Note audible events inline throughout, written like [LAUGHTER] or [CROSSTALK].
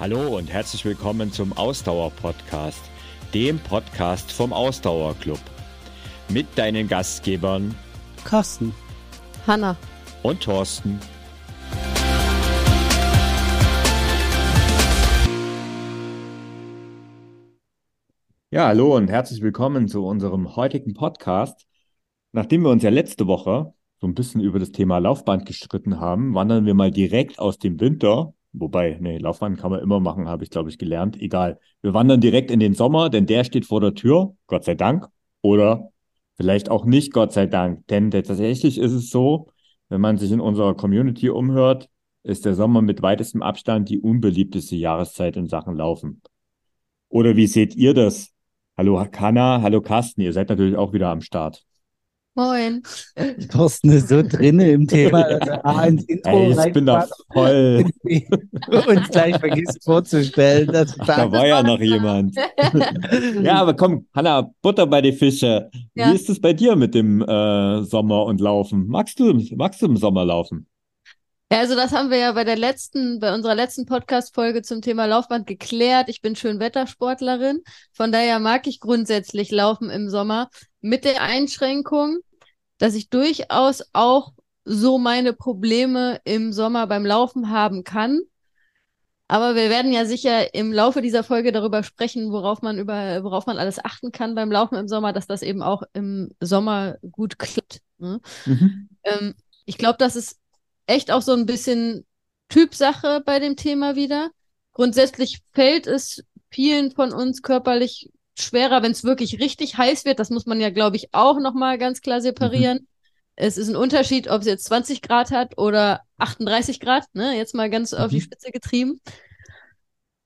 Hallo und herzlich willkommen zum Ausdauer-Podcast, dem Podcast vom Ausdauerclub. Mit deinen Gastgebern Carsten, Hanna und Thorsten. Ja, hallo und herzlich willkommen zu unserem heutigen Podcast. Nachdem wir uns ja letzte Woche so ein bisschen über das Thema Laufband gestritten haben, wandern wir mal direkt aus dem Winter Wobei, nee, Laufbahn kann man immer machen, habe ich, glaube ich, gelernt. Egal. Wir wandern direkt in den Sommer, denn der steht vor der Tür, Gott sei Dank. Oder vielleicht auch nicht, Gott sei Dank. Denn tatsächlich ist es so, wenn man sich in unserer Community umhört, ist der Sommer mit weitestem Abstand die unbeliebteste Jahreszeit in Sachen Laufen. Oder wie seht ihr das? Hallo Hanna, hallo Carsten, ihr seid natürlich auch wieder am Start. Moin. Thorsten ist so drin im Thema, [LAUGHS] dass er A ins Intro Ey, ich bin da voll. [LAUGHS] und gleich vergisst vorzustellen. Dass Ach, da war ja noch jemand. [LAUGHS] ja, aber komm, Hanna, Butter bei die Fische. Ja. Wie ist es bei dir mit dem äh, Sommer und Laufen? Magst du, magst du im Sommer laufen? Ja, also das haben wir ja bei der letzten, bei unserer letzten Podcast-Folge zum Thema Laufband geklärt. Ich bin Schönwettersportlerin. Von daher mag ich grundsätzlich Laufen im Sommer mit der Einschränkung, dass ich durchaus auch so meine Probleme im Sommer beim Laufen haben kann. Aber wir werden ja sicher im Laufe dieser Folge darüber sprechen, worauf man über, worauf man alles achten kann beim Laufen im Sommer, dass das eben auch im Sommer gut klappt. Ne? Mhm. Ähm, ich glaube, das ist echt auch so ein bisschen Typsache bei dem Thema wieder. Grundsätzlich fällt es vielen von uns körperlich schwerer, wenn es wirklich richtig heiß wird. Das muss man ja, glaube ich, auch nochmal ganz klar separieren. Mhm. Es ist ein Unterschied, ob es jetzt 20 Grad hat oder 38 Grad, ne? Jetzt mal ganz mhm. auf die Mhm. Spitze getrieben.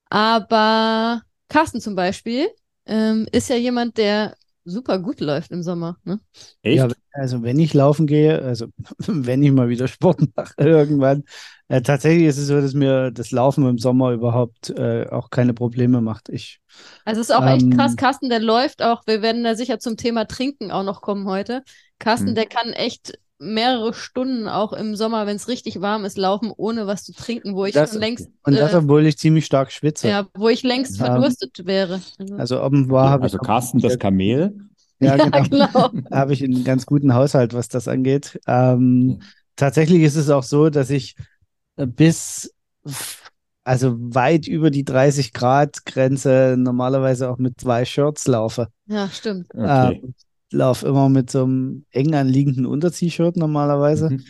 Aber Carsten zum Beispiel ähm, ist ja jemand, der super gut läuft im Sommer. Ne? Echt? Ja, also wenn ich laufen gehe, also [LAUGHS] wenn ich mal wieder Sport mache irgendwann, äh, tatsächlich ist es so, dass mir das Laufen im Sommer überhaupt äh, auch keine Probleme macht. Ich, Also es ist auch echt krass. Ähm, Carsten, der läuft auch, wir werden da sicher zum Thema Trinken auch noch kommen heute. Carsten, Mhm. der kann echt mehrere Stunden auch im Sommer, wenn es richtig warm ist, laufen, ohne was zu trinken, wo ich Das- schon längst, und das, äh, obwohl ich ziemlich stark schwitze. ja, wo ich längst Ja. verdurstet wäre. Also, offenbar habe also ich, Carsten, das Kamel. ja, ja, genau. genau. [LAUGHS] habe ich einen ganz guten Haushalt, was das angeht. Ähm. Tatsächlich ist es auch so, dass ich äh, bis, also weit über die 30 Grad Grenze normalerweise auch mit zwei Shirts laufe. Ja, stimmt. Okay. Ähm, laufe immer mit so einem eng anliegenden Unter-T-Shirt normalerweise, Mhm.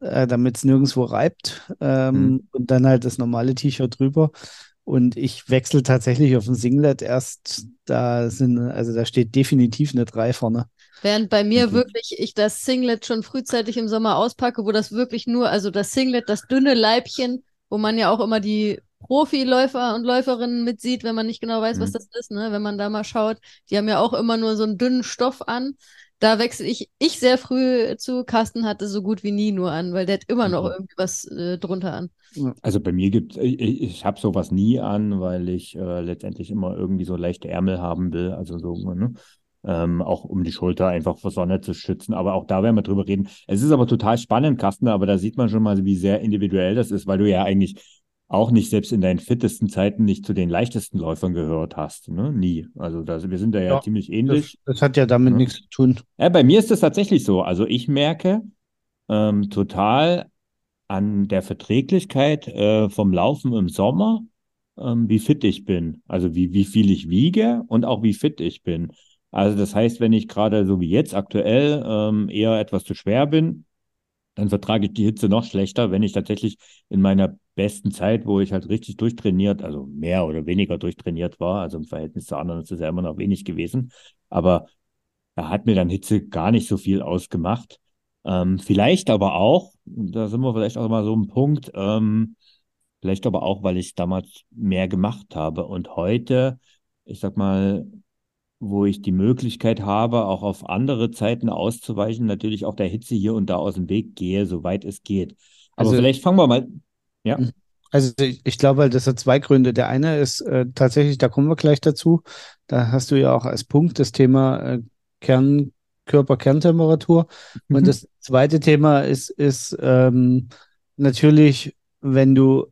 äh, damit es nirgendwo reibt. Ähm, Mhm. Und dann halt das normale T-Shirt drüber. Und ich wechsle tatsächlich auf ein Singlet erst, da sind, also da steht definitiv eine 3 vorne. Während bei mir Okay. wirklich ich das Singlet schon frühzeitig im Sommer auspacke, wo das wirklich nur, also das Singlet, das dünne Leibchen, wo man ja auch immer die Profiläufer und Läuferinnen mitsieht, wenn man nicht genau weiß, was Mhm. das ist, ne? Wenn man da mal schaut, die haben ja auch immer nur so einen dünnen Stoff an. Da wechsle ich, ich sehr früh zu. Carsten hatte so gut wie nie nur an, weil der hat immer noch Mhm. irgendwie was äh, drunter an. Also bei mir gibt ich, ich habe sowas nie an, weil ich äh, letztendlich immer irgendwie so leichte Ärmel haben will, also so, ne? Ähm, auch um die Schulter einfach vor Sonne zu schützen. Aber auch da werden wir drüber reden. Es ist aber total spannend, Carsten, aber da sieht man schon mal, wie sehr individuell das ist, weil du ja eigentlich auch nicht selbst in deinen fittesten Zeiten nicht zu den leichtesten Läufern gehört hast, ne? Nie. Also da, wir sind da ja, Ja, ziemlich Das, ähnlich. das hat ja damit Ja. nichts zu tun. Ja, bei mir ist es tatsächlich so. Also ich merke ähm, total an der Verträglichkeit äh, vom Laufen im Sommer, ähm, wie fit ich bin. Also wie, wie viel ich wiege und auch wie fit ich bin. Also das heißt, wenn ich gerade so wie jetzt aktuell ähm, eher etwas zu schwer bin, dann vertrage ich die Hitze noch schlechter, wenn ich tatsächlich in meiner besten Zeit, wo ich halt richtig durchtrainiert, also mehr oder weniger durchtrainiert war, also im Verhältnis zu anderen ist es ja immer noch wenig gewesen, aber da hat mir dann Hitze gar nicht so viel ausgemacht. Ähm, vielleicht aber auch, da sind wir vielleicht auch mal so ein Punkt, ähm, vielleicht aber auch, weil ich damals mehr gemacht habe und heute, ich sag mal, wo ich die Möglichkeit habe, auch auf andere Zeiten auszuweichen, natürlich auch der Hitze hier und da aus dem Weg gehe, soweit es geht. Aber Also- vielleicht fangen wir mal, ja, Also ich, ich glaube, das hat zwei Gründe. Der eine ist äh, tatsächlich, da kommen wir gleich dazu. Da hast du ja auch als Punkt das Thema äh, Kern, Körper-Kerntemperatur. Mhm. Und das zweite Thema ist, ist ähm, natürlich, wenn du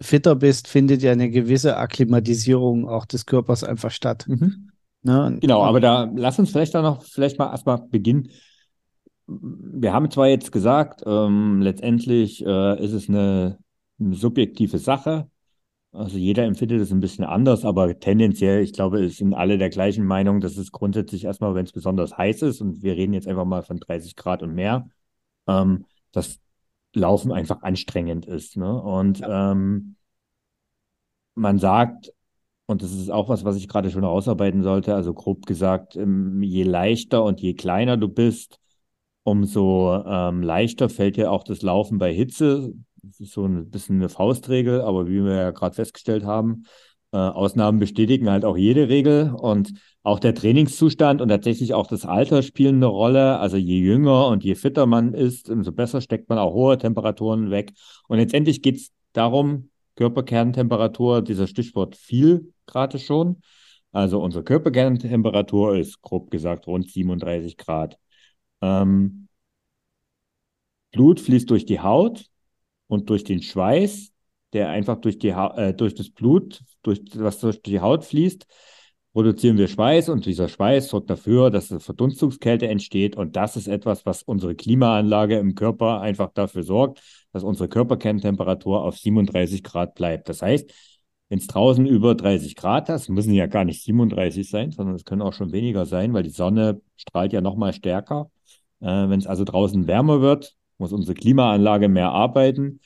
fitter bist, findet ja eine gewisse Akklimatisierung auch des Körpers einfach statt. Mhm. Ne? Genau, aber da lass uns vielleicht da noch vielleicht mal erstmal beginnen. Wir haben zwar jetzt gesagt, ähm, letztendlich äh, ist es eine, eine subjektive Sache. Also jeder empfindet es ein bisschen anders, aber tendenziell, ich glaube, es sind alle der gleichen Meinung, dass es grundsätzlich erstmal, wenn es besonders heiß ist, und wir reden jetzt einfach mal von 30 Grad und mehr, ähm, dass Laufen einfach anstrengend ist. Ne? Und ähm, man sagt, und das ist auch was, was ich gerade schon ausarbeiten sollte, also grob gesagt, ähm, je leichter und je kleiner du bist, umso ähm, leichter fällt dir auch das Laufen bei Hitze. Das ist so ein bisschen eine Faustregel, aber wie wir ja gerade festgestellt haben, äh, Ausnahmen bestätigen halt auch jede Regel und auch der Trainingszustand und tatsächlich auch das Alter spielen eine Rolle. Also je jünger und je fitter man ist, umso besser steckt man auch hohe Temperaturen weg. Und letztendlich geht es darum, Körperkerntemperatur, dieser Stichwort viel gerade schon. Also unsere Körperkerntemperatur ist grob gesagt rund 37 Grad. Ähm, Blut fließt durch die Haut und durch den Schweiß, der einfach durch, die äh, durch das Blut, durch, was durch die Haut fließt, produzieren wir Schweiß und dieser Schweiß sorgt dafür, dass eine Verdunstungskälte entsteht und das ist etwas, was unsere Klimaanlage im Körper einfach dafür sorgt, dass unsere Körperkerntemperatur auf 37 Grad bleibt. Das heißt, wenn es draußen über 30 Grad hast, müssen ja gar nicht 37 sein, sondern es können auch schon weniger sein, weil die Sonne strahlt ja noch mal stärker. Äh, wenn es also draußen wärmer wird, muss unsere Klimaanlage mehr arbeiten.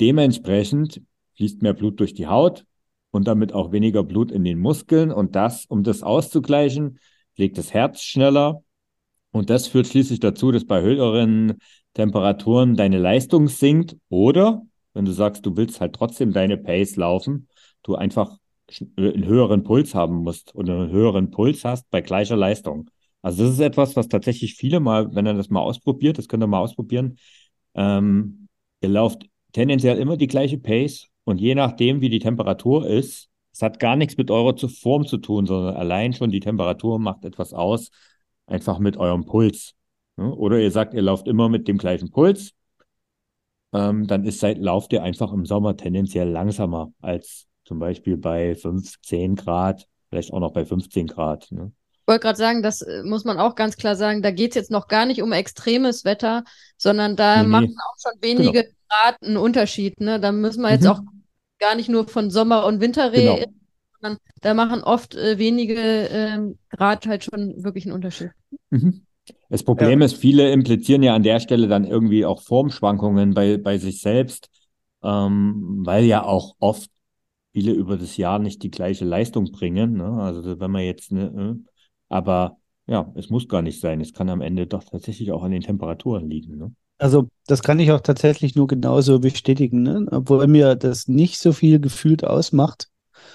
Dementsprechend fließt mehr Blut durch die Haut und damit auch weniger Blut in den Muskeln. Und das, um das auszugleichen, schlägt das Herz schneller. Und das führt schließlich dazu, dass bei höheren Temperaturen deine Leistung sinkt. Oder, wenn du sagst, du willst halt trotzdem deine Pace laufen, du einfach einen höheren Puls haben musst oder einen höheren Puls hast bei gleicher Leistung. Also das ist etwas, was tatsächlich viele mal, wenn er das mal ausprobiert, das könnt ihr mal ausprobieren, ähm, ihr lauft tendenziell immer die gleiche Pace und je nachdem, wie die Temperatur ist, es hat gar nichts mit eurer Form zu tun, sondern allein schon die Temperatur macht etwas aus, einfach mit eurem Puls. Oder ihr sagt, ihr lauft immer mit dem gleichen Puls, ähm, dann ist seit, lauft ihr einfach im Sommer tendenziell langsamer als zum Beispiel bei 5, 10 Grad, vielleicht auch noch bei 15 Grad. Ne? wollte gerade sagen, das äh, muss man auch ganz klar sagen, da geht es jetzt noch gar nicht um extremes Wetter, sondern da nee, machen auch schon wenige genau. Grad einen Unterschied. Ne? Da müssen wir jetzt mhm. auch gar nicht nur von Sommer und Winter reden, genau. sondern da machen oft äh, wenige äh, Grad halt schon wirklich einen Unterschied. Mhm. Das Problem ja. ist, viele implizieren ja an der Stelle dann irgendwie auch Formschwankungen bei, bei sich selbst, ähm, weil ja auch oft viele über das Jahr nicht die gleiche Leistung bringen. Ne? Also wenn man jetzt eine, äh, aber ja, es muss gar nicht sein. Es kann am Ende doch tatsächlich auch an den Temperaturen liegen. Ne? Also das kann ich auch tatsächlich nur genauso bestätigen, ne? obwohl mir das nicht so viel gefühlt ausmacht,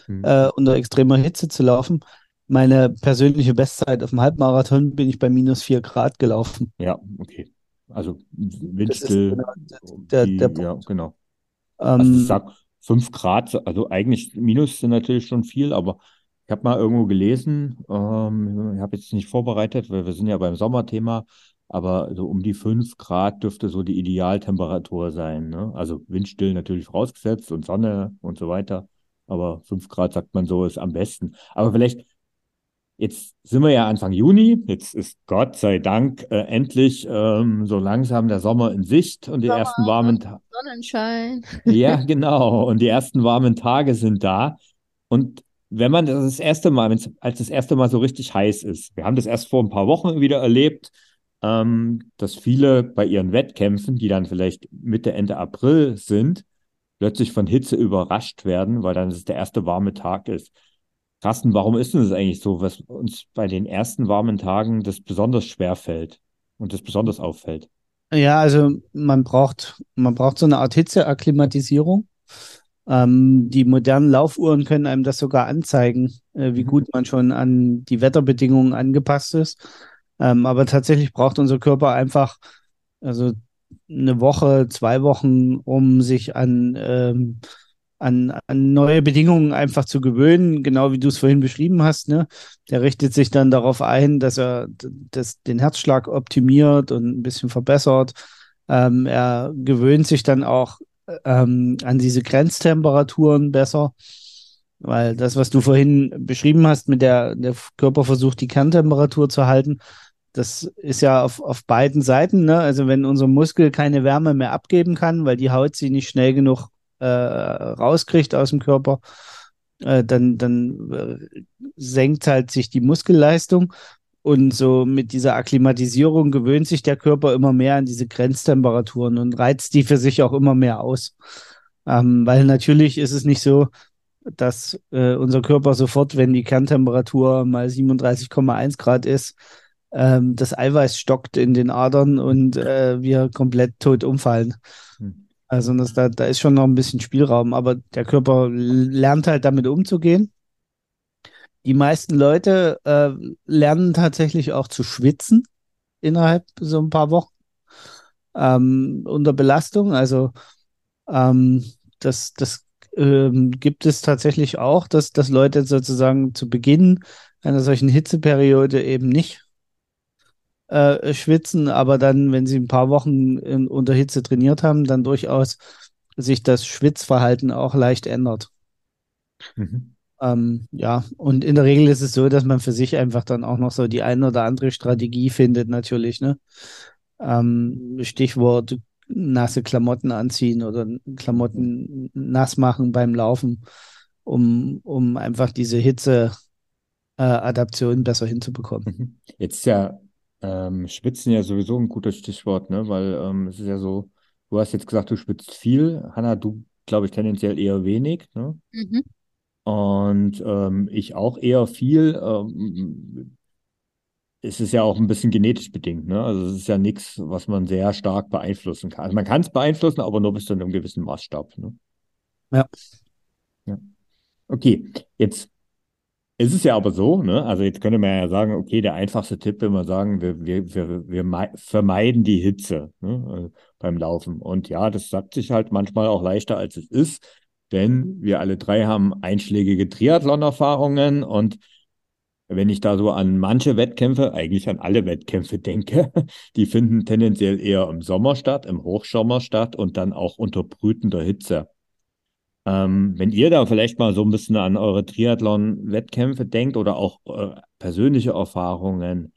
hm. äh, unter extremer Hitze zu laufen. Meine persönliche Bestzeit auf dem Halbmarathon bin ich bei minus vier Grad gelaufen. Ja, okay. Also windstill. Genau der, der, der ja, genau. Ähm, also ich sag fünf Grad, also eigentlich Minus sind natürlich schon viel, aber ich habe mal irgendwo gelesen, ähm, ich habe jetzt nicht vorbereitet, weil wir sind ja beim Sommerthema, aber so um die 5 Grad dürfte so die Idealtemperatur sein. Ne? Also windstill natürlich vorausgesetzt und Sonne und so weiter. Aber 5 Grad sagt man so ist am besten. Aber vielleicht, jetzt sind wir ja Anfang Juni, jetzt ist Gott sei Dank äh, endlich ähm, so langsam der Sommer in Sicht und die Sommer, ersten warmen Tage. Sonnenschein. [LAUGHS] ja, genau. Und die ersten warmen Tage sind da. Und wenn man das, das erste Mal, als das erste Mal so richtig heiß ist, wir haben das erst vor ein paar Wochen wieder erlebt, ähm, dass viele bei ihren Wettkämpfen, die dann vielleicht Mitte, Ende April sind, plötzlich von Hitze überrascht werden, weil dann es der erste warme Tag ist. Carsten, warum ist denn das eigentlich so, was uns bei den ersten warmen Tagen das besonders schwer fällt und das besonders auffällt? Ja, also man braucht, man braucht so eine Art Hitzeakklimatisierung. Ähm, die modernen Laufuhren können einem das sogar anzeigen, äh, wie mhm. gut man schon an die Wetterbedingungen angepasst ist. Ähm, aber tatsächlich braucht unser Körper einfach also eine Woche, zwei Wochen, um sich an, ähm, an, an neue Bedingungen einfach zu gewöhnen, genau wie du es vorhin beschrieben hast. Ne? Der richtet sich dann darauf ein, dass er das, den Herzschlag optimiert und ein bisschen verbessert. Ähm, er gewöhnt sich dann auch ähm, an diese Grenztemperaturen besser. Weil das, was du vorhin beschrieben hast, mit der, der Körper versucht, die Kerntemperatur zu halten, das ist ja auf, auf beiden Seiten. Ne? Also wenn unser Muskel keine Wärme mehr abgeben kann, weil die Haut sie nicht schnell genug äh, rauskriegt aus dem Körper, äh, dann, dann äh, senkt halt sich die Muskelleistung. Und so mit dieser Akklimatisierung gewöhnt sich der Körper immer mehr an diese Grenztemperaturen und reizt die für sich auch immer mehr aus. Ähm, weil natürlich ist es nicht so, dass äh, unser Körper sofort, wenn die Kerntemperatur mal 37,1 Grad ist, ähm, das Eiweiß stockt in den Adern und äh, wir komplett tot umfallen. Hm. Also das, da, da ist schon noch ein bisschen Spielraum, aber der Körper lernt halt damit umzugehen. Die meisten Leute äh, lernen tatsächlich auch zu schwitzen innerhalb so ein paar Wochen ähm, unter Belastung. Also ähm, das, das ähm, gibt es tatsächlich auch, dass, dass Leute sozusagen zu Beginn einer solchen Hitzeperiode eben nicht äh, schwitzen, aber dann, wenn sie ein paar Wochen in, unter Hitze trainiert haben, dann durchaus sich das Schwitzverhalten auch leicht ändert. Mhm. Ähm, ja, und in der Regel ist es so, dass man für sich einfach dann auch noch so die eine oder andere Strategie findet, natürlich, ne? Ähm, Stichwort nasse Klamotten anziehen oder Klamotten nass machen beim Laufen, um, um einfach diese Hitze-Adaption äh, besser hinzubekommen. Mhm. Jetzt ja ähm, Schwitzen ja sowieso ein gutes Stichwort, ne? Weil ähm, es ist ja so, du hast jetzt gesagt, du schwitzt viel. Hanna, du, glaube ich, tendenziell eher wenig, ne? Mhm. Und ähm, ich auch eher viel. Ähm, es ist ja auch ein bisschen genetisch bedingt, ne? Also es ist ja nichts, was man sehr stark beeinflussen kann. Also man kann es beeinflussen, aber nur bis zu einem gewissen Maßstab. Ne? Ja. ja. Okay, jetzt ist es ja aber so, ne? Also jetzt könnte man ja sagen, okay, der einfachste Tipp, wenn wir sagen, wir, wir, wir, wir vermeiden die Hitze ne? Äh, beim Laufen. Und ja, das sagt sich halt manchmal auch leichter, als es ist, denn wir alle drei haben einschlägige Triathlon-Erfahrungen und wenn ich da so an manche Wettkämpfe, eigentlich an alle Wettkämpfe denke, [LAUGHS] die finden tendenziell eher im Sommer statt, im Hochsommer statt und dann auch unter brütender Hitze. Ähm, wenn ihr da vielleicht mal so ein bisschen an eure Triathlon-Wettkämpfe denkt oder auch äh, persönliche Erfahrungen,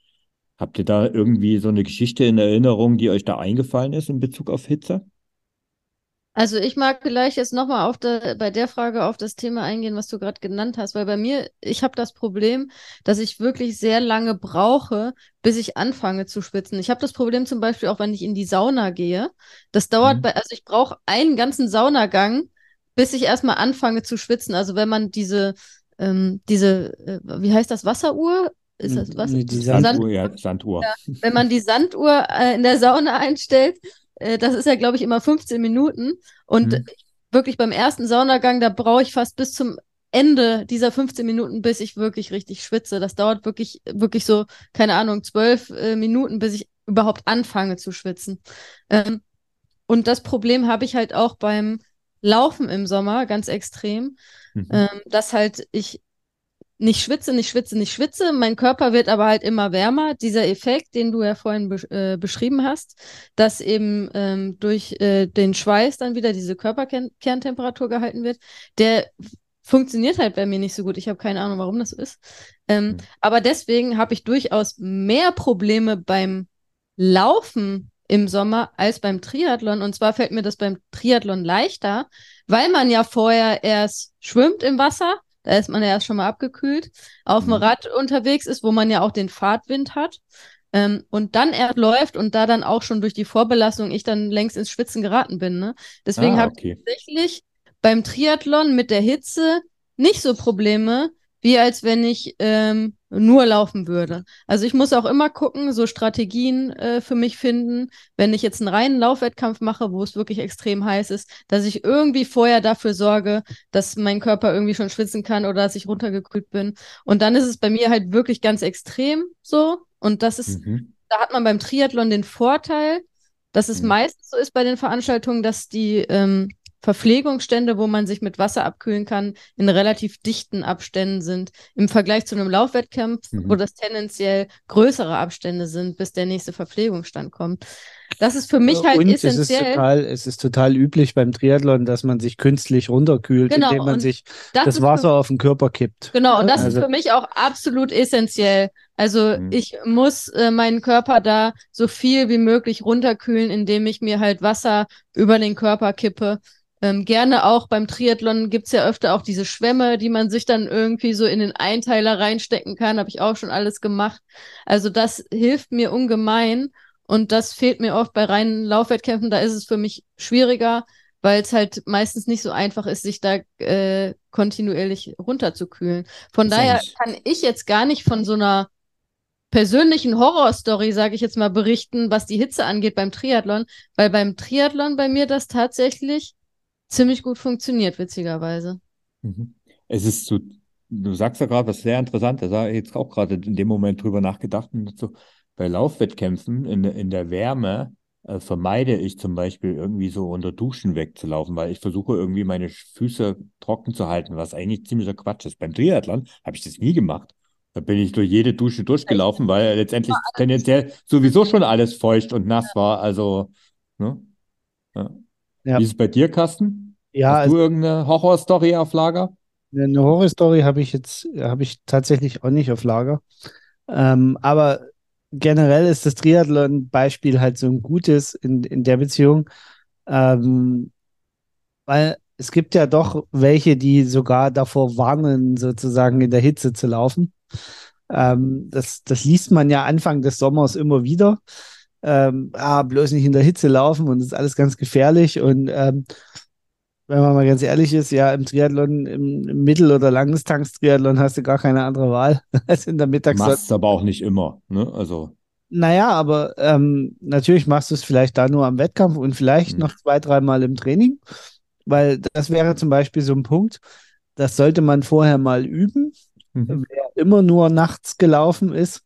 habt ihr da irgendwie so eine Geschichte in Erinnerung, die euch da eingefallen ist in Bezug auf Hitze? Also ich mag vielleicht jetzt nochmal de, bei der Frage auf das Thema eingehen, was du gerade genannt hast, weil bei mir, ich habe das Problem, dass ich wirklich sehr lange brauche, bis ich anfange zu schwitzen. Ich habe das Problem zum Beispiel auch, wenn ich in die Sauna gehe. Das dauert mhm. bei, also ich brauche einen ganzen Saunagang, bis ich erstmal anfange zu schwitzen. Also wenn man diese, ähm, diese, äh, wie heißt das, Wasseruhr? Ist das was? Die Sanduhr, Sand ja, Sanduhr. Ja, wenn man die Sanduhr äh, in der Sauna einstellt, äh, das ist ja, glaube ich, immer 15 Minuten. Und mhm. wirklich beim ersten Saunagang, da brauche ich fast bis zum Ende dieser 15 Minuten, bis ich wirklich richtig schwitze. Das dauert wirklich, wirklich so, keine Ahnung, zwölf äh, Minuten, bis ich überhaupt anfange zu schwitzen. Ähm, und das Problem habe ich halt auch beim Laufen im Sommer ganz extrem, mhm. ähm, dass halt ich nicht schwitze, nicht schwitze, nicht schwitze. Mein Körper wird aber halt immer wärmer. Dieser Effekt, den du ja vorhin be äh, beschrieben hast, dass eben ähm, durch äh, den Schweiß dann wieder diese Körperkerntemperatur gehalten wird, der funktioniert halt bei mir nicht so gut. Ich habe keine Ahnung, warum das so ist. Ähm, mhm. Aber deswegen habe ich durchaus mehr Probleme beim Laufen im Sommer als beim Triathlon. Und zwar fällt mir das beim Triathlon leichter, weil man ja vorher erst schwimmt im Wasser da ist man ja erst schon mal abgekühlt, auf dem mhm. Rad unterwegs ist, wo man ja auch den Fahrtwind hat. Ähm, und dann er läuft und da dann auch schon durch die Vorbelastung ich dann längst ins Schwitzen geraten bin. Ne? Deswegen ah, habe ich tatsächlich beim Triathlon mit der Hitze nicht so Probleme, wie als wenn ich ähm, nur laufen würde. Also ich muss auch immer gucken, so Strategien äh, für mich finden, wenn ich jetzt einen reinen Laufwettkampf mache, wo es wirklich extrem heiß ist, dass ich irgendwie vorher dafür sorge, dass mein Körper irgendwie schon schwitzen kann oder dass ich runtergekühlt bin. Und dann ist es bei mir halt wirklich ganz extrem so. Und das ist, mhm. da hat man beim Triathlon den Vorteil, dass es mhm. meistens so ist bei den Veranstaltungen, dass die ähm, Verpflegungsstände, wo man sich mit Wasser abkühlen kann, in relativ dichten Abständen sind. Im Vergleich zu einem Laufwettkampf, mhm. wo das tendenziell größere Abstände sind, bis der nächste Verpflegungsstand kommt. Das ist für mich halt und essentiell. Es ist, total, es ist total üblich beim Triathlon, dass man sich künstlich runterkühlt, genau, indem man sich das, das Wasser für, auf den Körper kippt. Genau, und das also, ist für mich auch absolut essentiell. Also mhm. ich muss äh, meinen Körper da so viel wie möglich runterkühlen, indem ich mir halt Wasser über den Körper kippe. Ähm, gerne auch beim Triathlon gibt's ja öfter auch diese Schwämme, die man sich dann irgendwie so in den Einteiler reinstecken kann. Habe ich auch schon alles gemacht. Also das hilft mir ungemein. Und das fehlt mir oft bei reinen Laufwettkämpfen. Da ist es für mich schwieriger, weil es halt meistens nicht so einfach ist, sich da äh, kontinuierlich runterzukühlen. Von daher kann ich jetzt gar nicht von so einer persönlichen Horrorstory, sage ich jetzt mal, berichten, was die Hitze angeht beim Triathlon, weil beim Triathlon bei mir das tatsächlich ziemlich gut funktioniert, witzigerweise. Mhm. Es ist so, du sagst ja gerade was sehr Interessantes, da habe ich jetzt auch gerade in dem Moment drüber nachgedacht und so, bei Laufwettkämpfen in, in der Wärme äh, vermeide ich zum Beispiel irgendwie so unter Duschen wegzulaufen, weil ich versuche irgendwie meine Füße trocken zu halten, was eigentlich ziemlicher Quatsch ist. Beim Triathlon habe ich das nie gemacht. Da bin ich durch jede Dusche durchgelaufen, weil letztendlich tendenziell sowieso schon alles feucht und nass war. Also, ne? Ja. Ja. Wie ist es bei dir, Carsten? Ja, Hast du also, irgendeine Horrorstory auf Lager? Eine Horrorstory habe ich jetzt, habe ich tatsächlich auch nicht auf Lager. Ähm, aber generell ist das Triathlon-Beispiel halt so ein gutes in, in der Beziehung, ähm, weil es gibt ja doch welche, die sogar davor warnen, sozusagen in der Hitze zu laufen. Ähm, das, das liest man ja Anfang des Sommers immer wieder. Ähm, ah, bloß nicht in der Hitze laufen und das ist alles ganz gefährlich. Und ähm, wenn man mal ganz ehrlich ist, ja, im Triathlon, im, im Mittel- oder Langdistanz-Triathlon hast du gar keine andere Wahl [LAUGHS] als in der Mittagszeit. Machst aber auch nicht immer, ne? Also. Naja, aber ähm, natürlich machst du es vielleicht da nur am Wettkampf und vielleicht hm. noch zwei, dreimal im Training, weil das wäre zum Beispiel so ein Punkt, das sollte man vorher mal üben. Mhm. Wer immer nur nachts gelaufen ist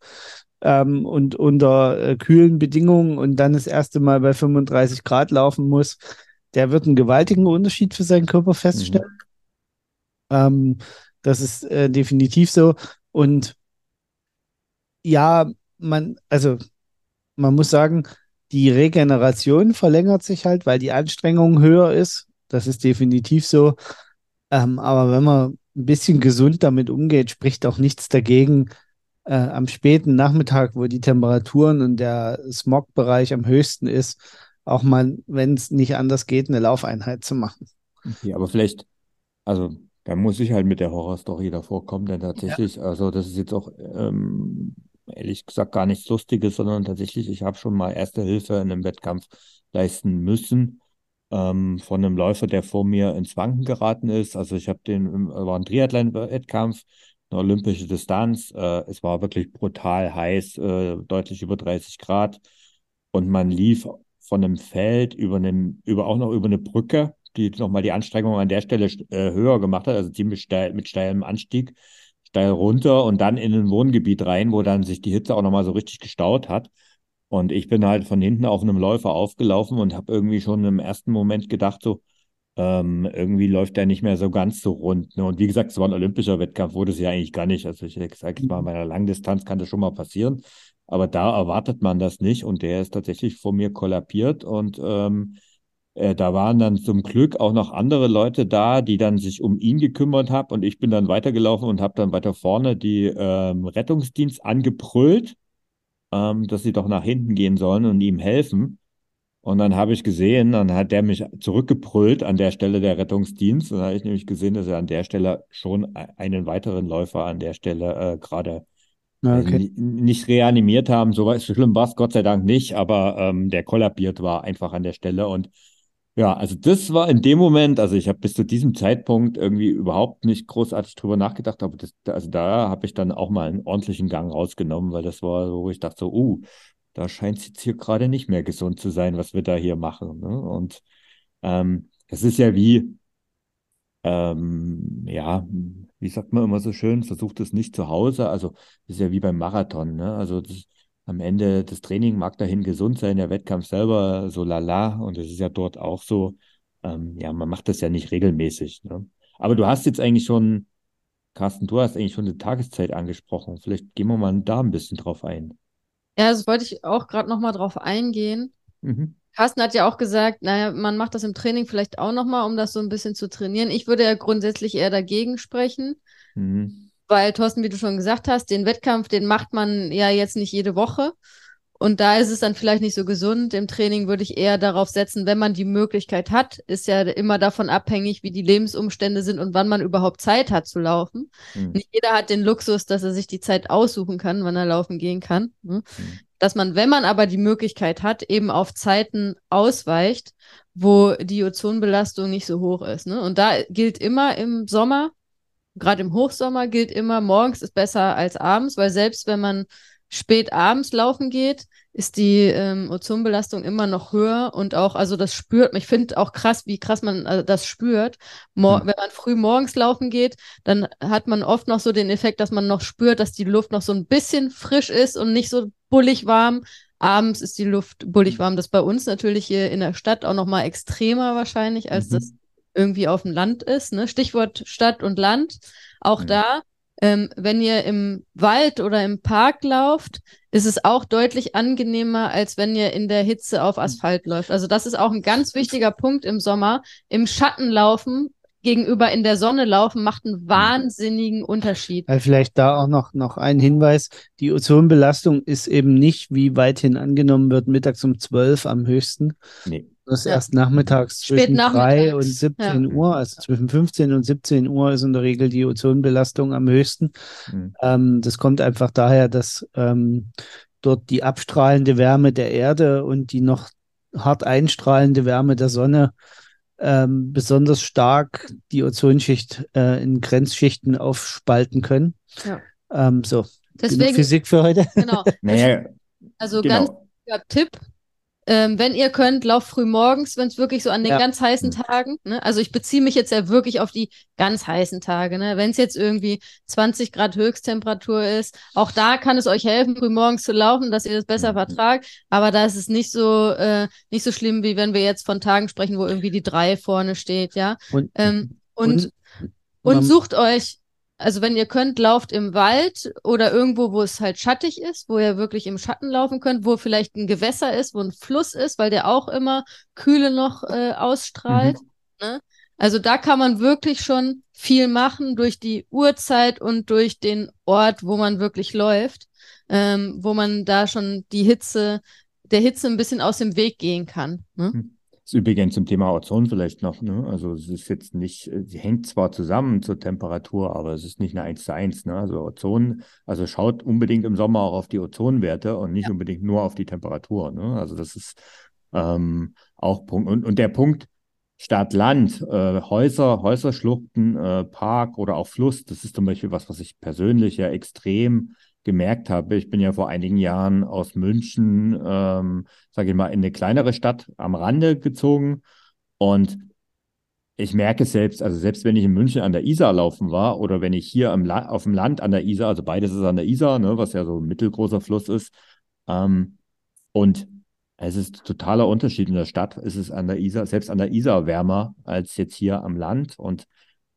ähm, und unter äh, kühlen Bedingungen und dann das erste Mal bei 35 Grad laufen muss, der wird einen gewaltigen Unterschied für seinen Körper feststellen. Mhm. Ähm, das ist äh, definitiv so. Und ja, man, also man muss sagen, die Regeneration verlängert sich halt, weil die Anstrengung höher ist. Das ist definitiv so. Ähm, aber wenn man ein bisschen gesund damit umgeht, spricht auch nichts dagegen, äh, am späten Nachmittag, wo die Temperaturen und der Smogbereich am höchsten ist, auch mal, wenn es nicht anders geht, eine Laufeinheit zu machen. Okay, aber vielleicht, also da muss ich halt mit der Horrorstory davor kommen, denn tatsächlich, ja. also das ist jetzt auch ähm, ehrlich gesagt gar nichts Lustiges, sondern tatsächlich, ich habe schon mal Erste Hilfe in einem Wettkampf leisten müssen ähm, von einem Läufer, der vor mir ins Wanken geraten ist. Also ich habe den, war ein Triathlon-Wettkampf, eine olympische Distanz. Äh, es war wirklich brutal heiß, äh, deutlich über 30 Grad. Und man lief von einem Feld über einem, über auch noch über eine Brücke, die nochmal die Anstrengung an der Stelle äh, höher gemacht hat, also ziemlich steil, mit steilem Anstieg, steil runter und dann in ein Wohngebiet rein, wo dann sich die Hitze auch nochmal so richtig gestaut hat. Und ich bin halt von hinten auf einem Läufer aufgelaufen und habe irgendwie schon im ersten Moment gedacht, so, ähm, irgendwie läuft der nicht mehr so ganz so rund. Ne? Und wie gesagt, es war ein olympischer Wettkampf, wurde es ja eigentlich gar nicht. Also ich sage mal, bei einer Langdistanz kann das schon mal passieren. Aber da erwartet man das nicht und der ist tatsächlich vor mir kollabiert und ähm, äh, da waren dann zum Glück auch noch andere Leute da, die dann sich um ihn gekümmert haben und ich bin dann weitergelaufen und habe dann weiter vorne die ähm, Rettungsdienst angebrüllt ähm, dass sie doch nach hinten gehen sollen und ihm helfen. Und dann habe ich gesehen, dann hat der mich zurückgebrüllt an der Stelle der Rettungsdienst. Und dann habe ich nämlich gesehen, dass er an der Stelle schon einen weiteren Läufer an der Stelle äh, gerade okay. äh, nicht reanimiert haben. So schlimm war es Gott sei Dank nicht, aber ähm, der kollabiert war einfach an der Stelle. Und ja, also das war in dem Moment, also ich habe bis zu diesem Zeitpunkt irgendwie überhaupt nicht großartig drüber nachgedacht, aber das, also da habe ich dann auch mal einen ordentlichen Gang rausgenommen, weil das war so, wo ich dachte so, uh, da scheint es jetzt hier gerade nicht mehr gesund zu sein, was wir da hier machen. Ne? Und ähm, es ist ja wie, ähm, ja, wie sagt man immer so schön, versucht es nicht zu Hause. Also das ist ja wie beim Marathon. Ne? Also das, am Ende das Training mag dahin gesund sein, der Wettkampf selber so lala und es ist ja dort auch so. ähm, ja, man macht das ja nicht regelmäßig. Ne? Aber du hast jetzt eigentlich schon, Carsten, du hast eigentlich schon die Tageszeit angesprochen. Vielleicht gehen wir mal da ein bisschen drauf ein. Ja, das wollte ich auch gerade nochmal drauf eingehen. Mhm. Carsten hat ja auch gesagt, naja, man macht das im Training vielleicht auch nochmal, um das so ein bisschen zu trainieren. Ich würde ja grundsätzlich eher dagegen sprechen, mhm. weil Thorsten, wie du schon gesagt hast, den Wettkampf, den macht man ja jetzt nicht jede Woche. Und da ist es dann vielleicht nicht so gesund. Im Training würde ich eher darauf setzen, wenn man die Möglichkeit hat, ist ja immer davon abhängig, wie die Lebensumstände sind und wann man überhaupt Zeit hat zu laufen. Mhm. Nicht jeder hat den Luxus, dass er sich die Zeit aussuchen kann, wann er laufen gehen kann. Ne? Mhm. Dass man, wenn man aber die Möglichkeit hat, eben auf Zeiten ausweicht, wo die Ozonbelastung nicht so hoch ist. Ne? Und da gilt immer im Sommer, gerade im Hochsommer gilt immer, morgens ist besser als abends, weil selbst wenn man spät abends laufen geht, ist die ähm, Ozonbelastung immer noch höher und auch, also das spürt, ich finde auch krass, wie krass man also das spürt. Mor mhm. Wenn man früh morgens laufen geht, dann hat man oft noch so den Effekt, dass man noch spürt, dass die Luft noch so ein bisschen frisch ist und nicht so bullig warm. Abends ist die Luft bullig warm. Das ist bei uns natürlich hier in der Stadt auch noch mal extremer wahrscheinlich, als mhm. das irgendwie auf dem Land ist. Ne? Stichwort Stadt und Land. Auch mhm. da ähm, wenn ihr im Wald oder im Park lauft, ist es auch deutlich angenehmer, als wenn ihr in der Hitze auf Asphalt läuft. Also das ist auch ein ganz wichtiger Punkt im Sommer. Im Schatten laufen gegenüber in der Sonne laufen macht einen wahnsinnigen Unterschied. Weil vielleicht da auch noch, noch ein Hinweis. Die Ozonbelastung ist eben nicht, wie weithin angenommen wird, mittags um 12 am höchsten. Nee. Das ist ja. erst nachmittags zwischen nachmittags. 3 und 17 ja. Uhr, also zwischen 15 und 17 Uhr ist in der Regel die Ozonbelastung am höchsten. Mhm. Ähm, das kommt einfach daher, dass ähm, dort die abstrahlende Wärme der Erde und die noch hart einstrahlende Wärme der Sonne ähm, besonders stark die Ozonschicht äh, in Grenzschichten aufspalten können. Ja. Ähm, so, Deswegen, Physik für heute. Genau. [LAUGHS] naja, also genau. ganz Tipp, ähm, wenn ihr könnt, lauft früh morgens, wenn es wirklich so an den ja. ganz heißen mhm. Tagen, ne? also ich beziehe mich jetzt ja wirklich auf die ganz heißen Tage, ne? wenn es jetzt irgendwie 20 Grad Höchsttemperatur ist, auch da kann es euch helfen, früh morgens zu laufen, dass ihr das besser mhm. vertragt, aber da ist es nicht so, äh, nicht so schlimm, wie wenn wir jetzt von Tagen sprechen, wo irgendwie die drei vorne steht, ja. Und, ähm, und, und, und sucht euch also wenn ihr könnt, lauft im Wald oder irgendwo, wo es halt schattig ist, wo ihr wirklich im Schatten laufen könnt, wo vielleicht ein Gewässer ist, wo ein Fluss ist, weil der auch immer Kühle noch äh, ausstrahlt. Mhm. Ne? Also da kann man wirklich schon viel machen durch die Uhrzeit und durch den Ort, wo man wirklich läuft, ähm, wo man da schon die Hitze, der Hitze ein bisschen aus dem Weg gehen kann. Ne? Mhm ist übrigens zum Thema Ozon vielleicht noch, ne? Also es ist jetzt nicht, sie hängt zwar zusammen zur Temperatur, aber es ist nicht eine 1 zu 1, ne? Also Ozon, also schaut unbedingt im Sommer auch auf die Ozonwerte und nicht ja. unbedingt nur auf die Temperatur. Ne? Also das ist ähm, auch Punkt. Und, und der Punkt Stadt, Land, äh, Häuser, Häuserschluchten, äh, Park oder auch Fluss, das ist zum Beispiel was, was ich persönlich ja extrem gemerkt habe. Ich bin ja vor einigen Jahren aus München, ähm, sage ich mal, in eine kleinere Stadt am Rande gezogen und ich merke es selbst, also selbst wenn ich in München an der Isar laufen war oder wenn ich hier auf dem Land an der Isar, also beides ist an der Isar, ne, was ja so ein mittelgroßer Fluss ist, ähm, und es ist totaler Unterschied in der Stadt. Es ist an der Isar, selbst an der Isar wärmer als jetzt hier am Land und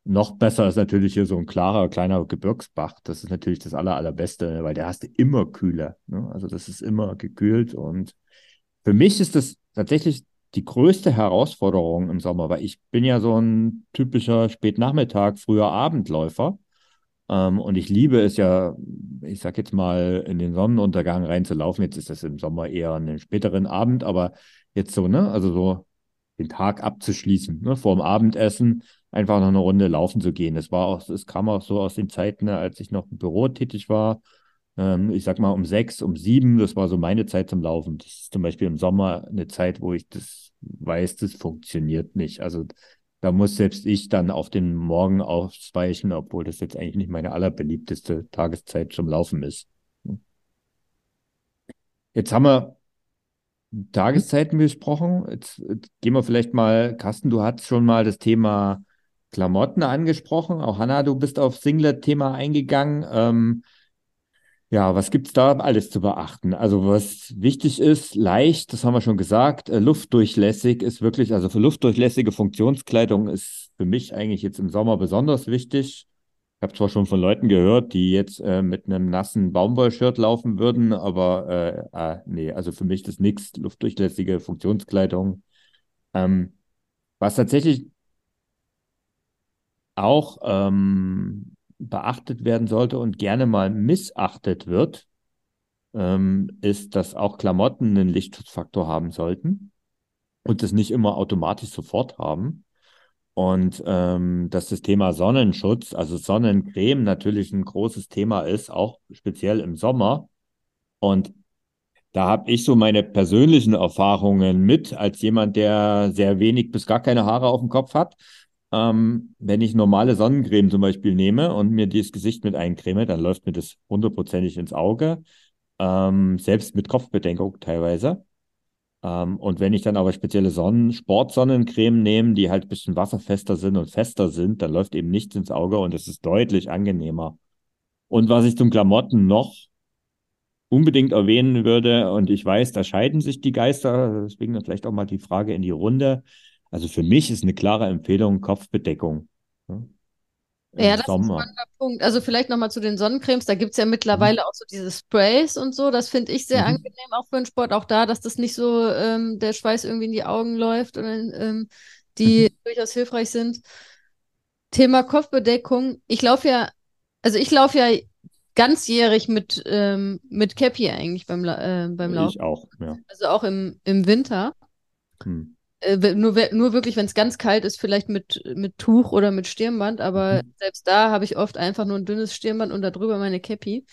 noch besser ist natürlich hier so ein klarer, kleiner Gebirgsbach. Das ist natürlich das aller, allerbeste, weil der hast du immer kühler. Ne? Also das ist immer gekühlt. Und für mich ist das tatsächlich die größte Herausforderung im Sommer, weil ich bin ja so ein typischer Spätnachmittag, früher Abendläufer. Ähm, und ich liebe es ja, ich sag jetzt mal, in den Sonnenuntergang reinzulaufen. Jetzt ist das im Sommer eher einen späteren Abend, aber jetzt so, ne? Also so den Tag abzuschließen, ne? Vor dem Abendessen einfach noch eine Runde laufen zu gehen. Das war auch, es kam auch so aus den Zeiten, ne, als ich noch im Büro tätig war. Ähm, ich sag mal um sechs, um sieben, das war so meine Zeit zum Laufen. Das ist zum Beispiel im Sommer eine Zeit, wo ich das weiß, das funktioniert nicht. Also da muss selbst ich dann auf den Morgen ausweichen, obwohl das jetzt eigentlich nicht meine allerbeliebteste Tageszeit zum Laufen ist. Jetzt haben wir Tageszeiten besprochen. Jetzt, jetzt gehen wir vielleicht mal, Carsten, du hast schon mal das Thema Klamotten angesprochen. Auch Hanna, du bist auf Singlet-Thema eingegangen. Ähm, Ja, was gibt's da alles zu beachten? Also was wichtig ist, leicht, das haben wir schon gesagt, äh, luftdurchlässig ist wirklich, also für luftdurchlässige Funktionskleidung ist für mich eigentlich jetzt im Sommer besonders wichtig. Ich habe zwar schon von Leuten gehört, die jetzt äh, mit einem nassen Baumwollshirt laufen würden, aber äh, äh, nee, also für mich das nichts, luftdurchlässige Funktionskleidung. Ähm, was tatsächlich auch ähm, beachtet werden sollte und gerne mal missachtet wird, ähm, ist, dass auch Klamotten einen Lichtschutzfaktor haben sollten und das nicht immer automatisch sofort haben. Und ähm, dass das Thema Sonnenschutz, also Sonnencreme natürlich ein großes Thema ist, auch speziell im Sommer. Und da habe ich so meine persönlichen Erfahrungen mit, als jemand, der sehr wenig bis gar keine Haare auf dem Kopf hat. Ähm, wenn ich normale Sonnencreme zum Beispiel nehme und mir dieses Gesicht mit eincreme, dann läuft mir das hundertprozentig ins Auge, ähm, selbst mit Kopfbedeckung teilweise. Ähm, und wenn ich dann aber spezielle Sonnen Sportsonnencreme nehme, die halt ein bisschen wasserfester sind und fester sind, dann läuft eben nichts ins Auge und es ist deutlich angenehmer. Und was ich zum Klamotten noch unbedingt erwähnen würde, und ich weiß, da scheiden sich die Geister, deswegen vielleicht auch mal die Frage in die Runde. Also für mich ist eine klare Empfehlung Kopfbedeckung. Ja, ja das Sommer. ist ein Punkt. Also vielleicht nochmal zu den Sonnencremes. Da gibt es ja mittlerweile mhm. auch so diese Sprays und so. Das finde ich sehr mhm. angenehm, auch für den Sport. Auch da, dass das nicht so ähm, der Schweiß irgendwie in die Augen läuft und ähm, die mhm. durchaus hilfreich sind. Thema Kopfbedeckung. Ich laufe ja, also ich laufe ja ganzjährig mit, ähm, mit Cappy eigentlich beim, äh, beim Laufen. Ich auch, ja. Also auch im, im Winter. Hm. Äh, nur, nur wirklich, wenn es ganz kalt ist, vielleicht mit, mit Tuch oder mit Stirnband, aber mhm. selbst da habe ich oft einfach nur ein dünnes Stirnband und darüber meine Cappy.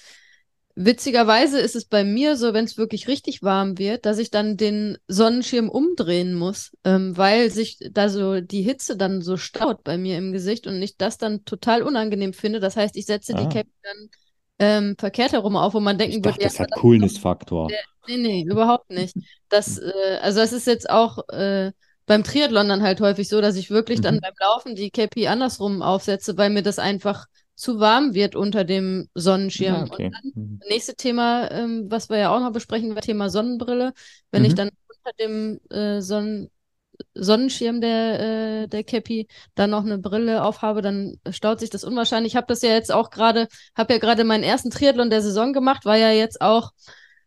Witzigerweise ist es bei mir so, wenn es wirklich richtig warm wird, dass ich dann den Sonnenschirm umdrehen muss, ähm, weil sich da so die Hitze dann so staut bei mir im Gesicht und ich das dann total unangenehm finde. Das heißt, ich setze ah. die Cappy dann ähm, verkehrt herum auf, wo man denken ich dachte, würde, das ja, hat Coolness-Faktor. Nee, nee, überhaupt nicht. Das, äh, also das ist jetzt auch äh, beim Triathlon dann halt häufig so, dass ich wirklich mhm. dann beim Laufen die KP andersrum aufsetze, weil mir das einfach zu warm wird unter dem Sonnenschirm. Ja, okay. Und dann mhm. nächste Thema, ähm, was wir ja auch noch besprechen, war Thema Sonnenbrille. Wenn mhm. ich dann unter dem äh, Sonnen Sonnenschirm der, äh, der Cappy dann noch eine Brille aufhabe, dann staut sich das unwahrscheinlich. Ich habe das ja jetzt auch gerade, habe ja gerade meinen ersten Triathlon der Saison gemacht, war ja jetzt auch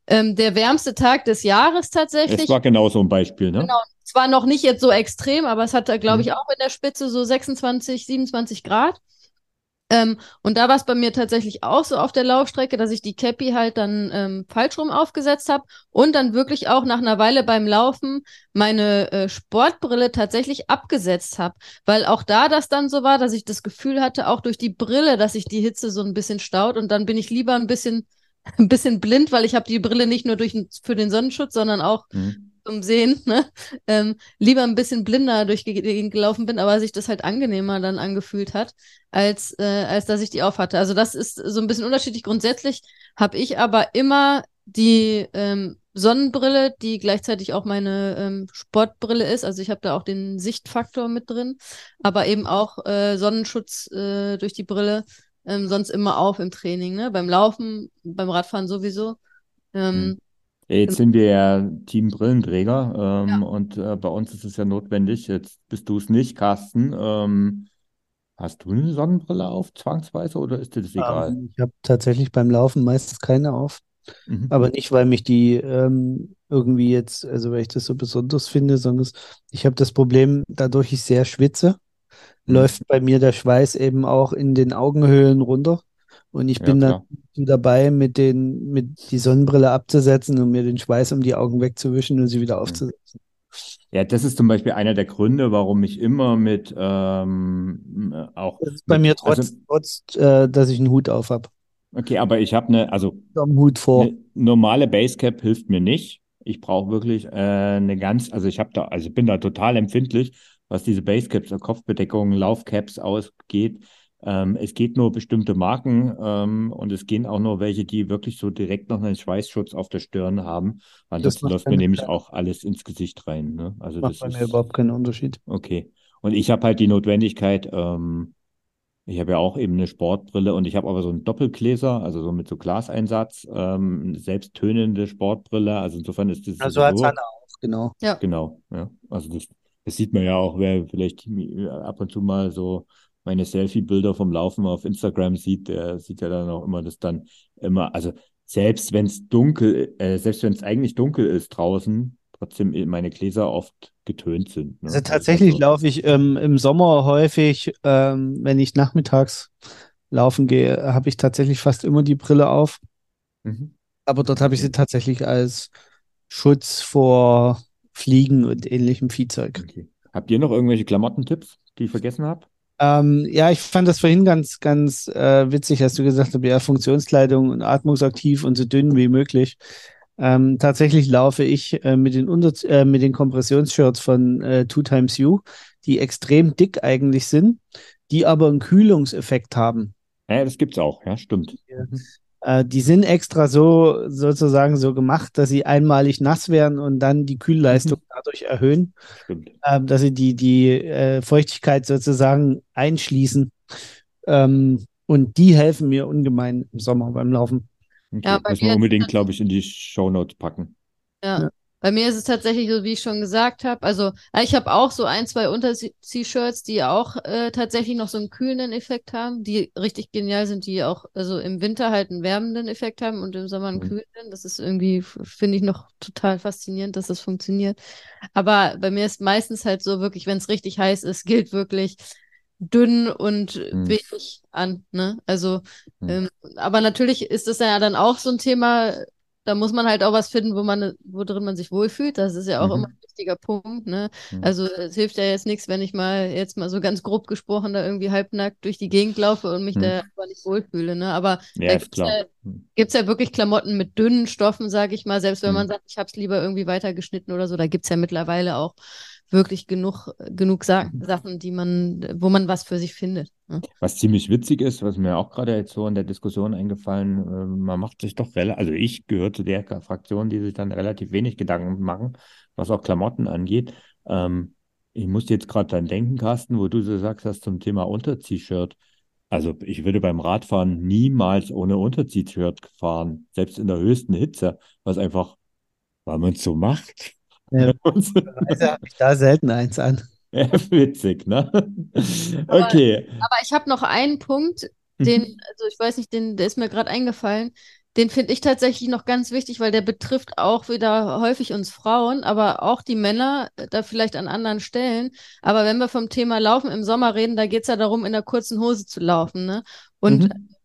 ähm, der wärmste Tag des Jahres tatsächlich. Das war genau so ein Beispiel, ne? Genau. Zwar noch nicht jetzt so extrem, aber es hatte, glaube ich, mhm. auch in der Spitze so 26, 27 Grad. Ähm, und da war es bei mir tatsächlich auch so auf der Laufstrecke, dass ich die Cappy halt dann ähm, falsch rum aufgesetzt habe und dann wirklich auch nach einer Weile beim Laufen meine äh, Sportbrille tatsächlich abgesetzt habe. Weil auch da das dann so war, dass ich das Gefühl hatte, auch durch die Brille, dass sich die Hitze so ein bisschen staut und dann bin ich lieber ein bisschen [LAUGHS] ein bisschen blind, weil ich habe die Brille nicht nur durch, für den Sonnenschutz, sondern auch mhm. Zum Sehen. Ne? Ähm, lieber ein bisschen blinder durch die Gegend gelaufen bin, aber sich das halt angenehmer dann angefühlt hat, als, äh, als dass ich die aufhatte. Also das ist so ein bisschen unterschiedlich. Grundsätzlich habe ich aber immer die ähm, Sonnenbrille, die gleichzeitig auch meine ähm, Sportbrille ist. Also ich habe da auch den Sichtfaktor mit drin, aber eben auch äh, Sonnenschutz äh, durch die Brille ähm, sonst immer auf im Training, ne? Beim Laufen, beim Radfahren sowieso. Ähm, hm. Jetzt sind wir ja Team Brillenträger ähm, ja. und äh, bei uns ist es ja notwendig. Jetzt bist du es nicht, Carsten. Ähm, hast du eine Sonnenbrille auf, zwangsweise, oder ist dir das egal? Ähm, ich habe tatsächlich beim Laufen meistens keine auf. Mhm. Aber nicht, weil mich die ähm, irgendwie jetzt, also weil ich das so besonders finde, sondern ich habe das Problem, dadurch ich sehr schwitze, Mhm. läuft bei mir der Schweiß eben auch in den Augenhöhlen runter. Und ich bin ja, dann dabei, mit, den, mit die Sonnenbrille abzusetzen und mir den Schweiß um die Augen wegzuwischen und sie wieder aufzusetzen. Ja, das ist zum Beispiel einer der Gründe, warum ich immer mit ähm, auch. Das ist bei mit, mir trotz, also, trotz äh, dass ich einen Hut auf habe. Okay, aber ich habe eine, also Hut vor. Eine normale Basecap hilft mir nicht. Ich brauche wirklich äh, eine ganz, also ich habe da, also bin da total empfindlich was diese Basecaps, äh, Kopfbedeckungen, Laufcaps ausgeht. Ähm, es geht nur bestimmte Marken ähm, und es gehen auch nur welche, die wirklich so direkt noch einen Schweißschutz auf der Stirn haben. Ansonsten läuft mir nämlich auch alles ins Gesicht rein. Ne? Also macht das bei ist, mir überhaupt keinen Unterschied. Okay. Und ich habe halt die Notwendigkeit, ähm, Ich habe ja auch eben eine Sportbrille und ich habe aber so einen Doppelgläser, also so mit so Glaseinsatz, ähm, selbsttönende Sportbrille. Also insofern ist das Also hat sowieso, Sanne auch, genau. Ja. genau, ja. Also das, das sieht man ja auch, wer vielleicht ab und zu mal so meine Selfie-Bilder vom Laufen auf Instagram sieht, der sieht ja dann auch immer das dann immer, also selbst wenn es dunkel, äh, selbst wenn es eigentlich dunkel ist draußen, trotzdem meine Gläser oft getönt sind. Ne? Also tatsächlich so. laufe ich ähm, im Sommer häufig, ähm, wenn ich nachmittags laufen gehe, habe ich tatsächlich fast immer die Brille auf. Mhm. Aber dort habe ich sie tatsächlich als Schutz vor Fliegen und ähnlichem Viehzeug. Okay. Habt ihr noch irgendwelche Klamottentipps, die ich vergessen habe? Ähm, ja, ich fand das vorhin ganz, ganz äh, witzig, als du gesagt hast, ja, Funktionskleidung und atmungsaktiv und so dünn wie möglich. Ähm, tatsächlich laufe ich äh, mit den, Unter äh, mit den Kompressionsshirts von äh, Two Times You, die extrem dick eigentlich sind, die aber einen Kühlungseffekt haben. Ja, das gibt's auch, ja, stimmt. Mhm. Äh, die sind extra so sozusagen so gemacht, dass sie einmalig nass werden und dann die Kühlleistung dadurch erhöhen, Stimmt. ähm, dass sie die, die äh, Feuchtigkeit sozusagen einschließen. Ähm, und die helfen mir ungemein im Sommer beim Laufen. Okay. Ja, Müssen wir unbedingt, glaube ich, in die Shownotes packen. Ja. Ja. Bei mir ist es tatsächlich so, wie ich schon gesagt habe. Also, äh, ich habe auch so ein, zwei Unter-T-Shirts, die auch äh, tatsächlich noch so einen kühlenden Effekt haben, die richtig genial sind, die auch also im Winter halt einen wärmenden Effekt haben und im Sommer einen Mhm. kühlenden. Das ist irgendwie, finde ich, noch total faszinierend, dass das funktioniert. Aber bei mir ist meistens halt so wirklich, wenn es richtig heiß ist, [LAUGHS] gilt wirklich dünn und Mhm. wenig an. Ne? Also, Mhm. ähm, aber natürlich ist das ja dann auch so ein Thema, da muss man halt auch was finden, wo man, wo drin man sich wohlfühlt. Das ist ja auch Mhm. immer ein wichtiger Punkt, ne? Mhm. Also es hilft ja jetzt nichts, wenn ich mal jetzt mal so ganz grob gesprochen da irgendwie halbnackt durch die Gegend laufe und mich Mhm. da aber nicht wohlfühle, ne? Aber Ja, klar. ja, Mhm. gibt's ja wirklich Klamotten mit dünnen Stoffen, sage ich mal, selbst wenn Mhm. man sagt, ich habe es lieber irgendwie weiter geschnitten oder so, da gibt's ja mittlerweile auch wirklich genug, genug Sa Mhm. Sachen, die man, wo man was für sich findet. Ne? Was ziemlich witzig ist, was mir auch gerade jetzt so in der Diskussion eingefallen, äh, man macht sich doch relativ, also ich gehöre zu der Fraktion, die sich dann relativ wenig Gedanken machen, was auch Klamotten angeht. Ähm, ich musste jetzt gerade dran denken, Carsten, wo du so sagst, hast zum Thema Unter-T-Shirt. Also ich würde beim Radfahren niemals ohne Unter-T-Shirt fahren, selbst in der höchsten Hitze, was einfach, weil man es so macht. Ja. Habe ich da selten eins an. [LAUGHS] Ja, witzig, ne? Okay. Aber ich habe noch einen Punkt, Mhm. den, also ich weiß nicht, den, der ist mir gerade eingefallen. Den finde ich tatsächlich noch ganz wichtig, weil der betrifft auch wieder häufig uns Frauen, aber auch die Männer, äh, da vielleicht an anderen Stellen. Aber wenn wir vom Thema Laufen im Sommer reden, da geht es ja darum, in der kurzen Hose zu laufen, ne? Und Mhm.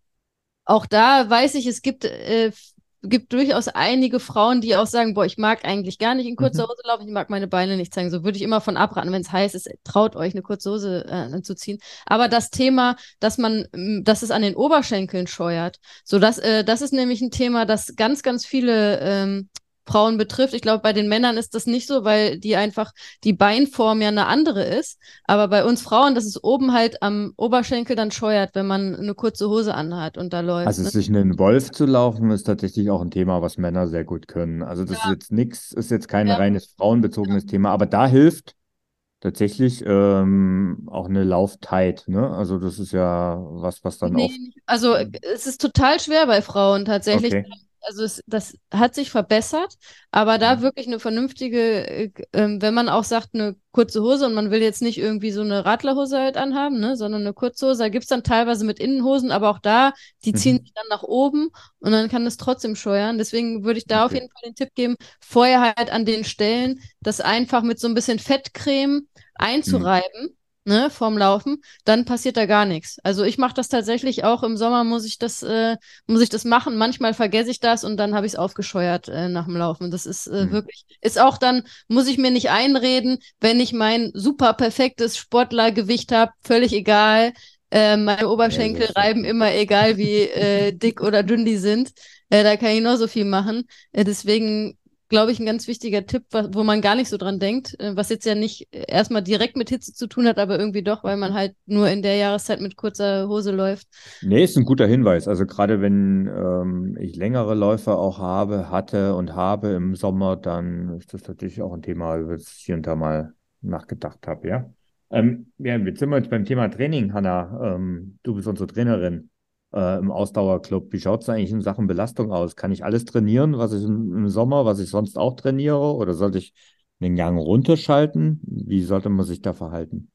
auch da weiß ich, es gibt, äh, gibt durchaus einige Frauen, die auch sagen, boah, ich mag eigentlich gar nicht in kurzer Mhm. Hose laufen, ich mag meine Beine nicht zeigen. So würde ich immer von abraten, wenn es heiß ist, traut euch eine kurze Hose äh, anzuziehen. Aber das Thema, dass man, m, dass es an den Oberschenkeln scheuert, so dass, äh, das ist nämlich ein Thema, das ganz, ganz viele ähm, Frauen betrifft. Ich glaube, bei den Männern ist das nicht so, weil die einfach die Beinform ja eine andere ist. Aber bei uns Frauen, dass es oben halt am Oberschenkel dann scheuert, wenn man eine kurze Hose anhat und da läuft. Also ne? sich einen Wolf zu laufen, ist tatsächlich auch ein Thema, was Männer sehr gut können. Also das ist jetzt nichts, ist jetzt kein Ja. reines frauenbezogenes Thema, aber da hilft tatsächlich ähm, auch eine Lauftight, ne? Also das ist ja was, was dann Nee, nicht- also es ist total schwer bei Frauen tatsächlich. Okay. Also es, das hat sich verbessert, aber da Mhm. wirklich eine vernünftige, äh, ähm, wenn man auch sagt, eine kurze Hose und man will jetzt nicht irgendwie so eine Radlerhose halt anhaben, ne, sondern eine kurze Hose, da gibt es dann teilweise mit Innenhosen, aber auch da, die ziehen Mhm. sich dann nach oben und dann kann es trotzdem scheuern. Deswegen würde ich da auf Okay. jeden Fall den Tipp geben, vorher halt an den Stellen das einfach mit so ein bisschen Fettcreme einzureiben. Ne, vorm Laufen, dann passiert da gar nichts. Also ich mache das tatsächlich auch im Sommer, muss ich das, äh, muss ich das machen. Manchmal vergesse ich das und dann habe ich es aufgescheuert äh, nach dem Laufen. Das ist äh, Mhm. wirklich, ist auch dann, muss ich mir nicht einreden, wenn ich mein super perfektes Sportlergewicht habe, völlig egal. Äh, meine Oberschenkel schön. reiben immer, egal wie äh, dick oder dünn die sind. Äh, da kann ich noch so viel machen. Äh, deswegen glaube ich, ein ganz wichtiger Tipp, wo man gar nicht so dran denkt, äh, was jetzt ja nicht äh, erstmal direkt mit Hitze zu tun hat, aber irgendwie doch, weil man halt nur in der Jahreszeit mit kurzer Hose läuft. Nee, ist ein guter Hinweis. Also gerade wenn ähm, ich längere Läufe auch habe, hatte und habe im Sommer, dann ist das natürlich auch ein Thema, über das ich hier und da mal nachgedacht habe, ja. Ähm, ja, jetzt sind wir jetzt beim Thema Training, Hanna. Ähm, du bist unsere Trainerin äh, im Ausdauerclub. Wie schaut es eigentlich in Sachen Belastung aus? Kann ich alles trainieren, was ich im, im Sommer, was ich sonst auch trainiere? Oder sollte ich den Gang runterschalten? Wie sollte man sich da verhalten?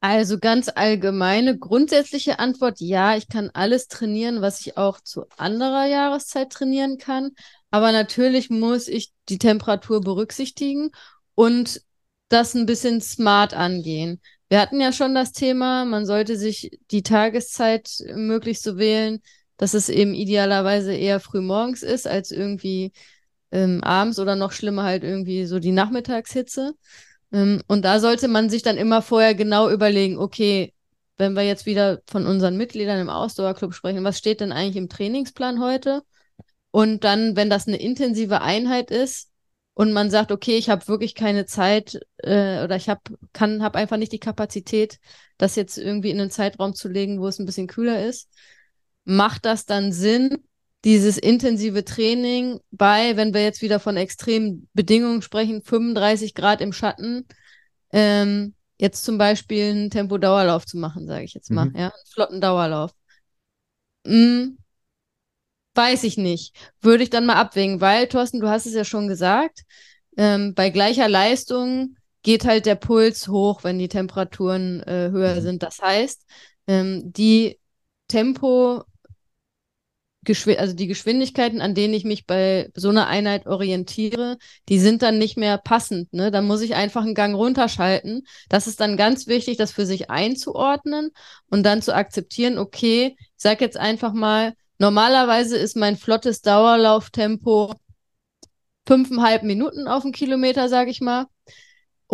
Also ganz allgemeine, grundsätzliche Antwort, ja, ich kann alles trainieren, was ich auch zu anderer Jahreszeit trainieren kann. Aber natürlich muss ich die Temperatur berücksichtigen und das ein bisschen smart angehen. Wir hatten ja schon das Thema, man sollte sich die Tageszeit möglichst so wählen, dass es eben idealerweise eher früh morgens ist, als irgendwie ähm, abends oder noch schlimmer halt irgendwie so die Nachmittagshitze. Ähm, und da sollte man sich dann immer vorher genau überlegen, okay, wenn wir jetzt wieder von unseren Mitgliedern im Ausdauerclub sprechen, was steht denn eigentlich im Trainingsplan heute? Und dann, wenn das eine intensive Einheit ist und man sagt, okay, ich habe wirklich keine Zeit äh, oder ich habe kann habe einfach nicht die Kapazität, das jetzt irgendwie in einen Zeitraum zu legen, wo es ein bisschen kühler ist, macht das dann Sinn, dieses intensive Training bei, wenn wir jetzt wieder von extremen Bedingungen sprechen, 35 Grad im Schatten, ähm, jetzt zum Beispiel einen Tempo-Dauerlauf zu machen, sage ich jetzt mal, mhm. ja, einen flotten Dauerlauf. Hm, weiß ich nicht. Würde ich dann mal abwägen, weil, Thorsten, du hast es ja schon gesagt, ähm, bei gleicher Leistung geht halt der Puls hoch, wenn die Temperaturen äh, höher mhm. sind. Das heißt, ähm, die Tempo also die Geschwindigkeiten, an denen ich mich bei so einer Einheit orientiere, die sind dann nicht mehr passend. Ne? Dann muss ich einfach einen Gang runterschalten. Das ist dann ganz wichtig, das für sich einzuordnen und dann zu akzeptieren, okay, ich sage jetzt einfach mal, normalerweise ist mein flottes Dauerlauftempo fünfeinhalb Minuten auf dem Kilometer, sage ich mal.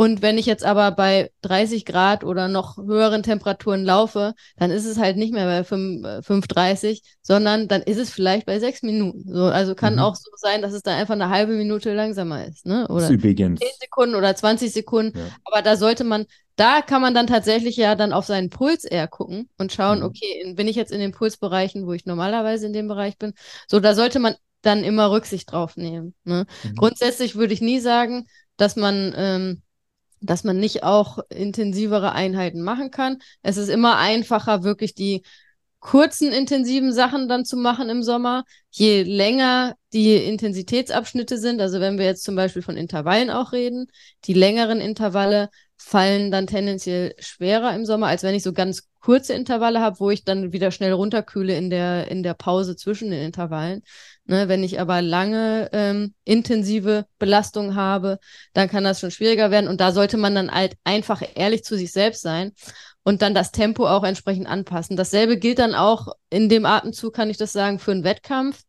Und wenn ich jetzt aber bei 30 Grad oder noch höheren Temperaturen laufe, dann ist es halt nicht mehr bei 5, 5,30, äh, sondern dann ist es vielleicht bei 6 Minuten. So, also kann mhm. auch so sein, dass es dann einfach eine halbe Minute langsamer ist. Ne? Oder übrigens. 10 Sekunden oder 20 Sekunden. Ja. Aber da sollte man, da kann man dann tatsächlich ja dann auf seinen Puls eher gucken und schauen, mhm. okay, bin ich jetzt in den Pulsbereichen, wo ich normalerweise in dem Bereich bin. So, da sollte man dann immer Rücksicht drauf nehmen. Ne? Mhm. Grundsätzlich würde ich nie sagen, dass man ähm, dass man nicht auch intensivere Einheiten machen kann. Es ist immer einfacher, wirklich die kurzen, intensiven Sachen dann zu machen im Sommer. Je länger die Intensitätsabschnitte sind, also wenn wir jetzt zum Beispiel von Intervallen auch reden, die längeren Intervalle fallen dann tendenziell schwerer im Sommer, als wenn ich so ganz kurze Intervalle habe, wo ich dann wieder schnell runterkühle in der, in der Pause zwischen den Intervallen. Ne, wenn ich aber lange ähm, intensive Belastung habe, dann kann das schon schwieriger werden. Und da sollte man dann halt einfach ehrlich zu sich selbst sein und dann das Tempo auch entsprechend anpassen. Dasselbe gilt dann auch in dem Atemzug, kann ich das sagen, für einen Wettkampf.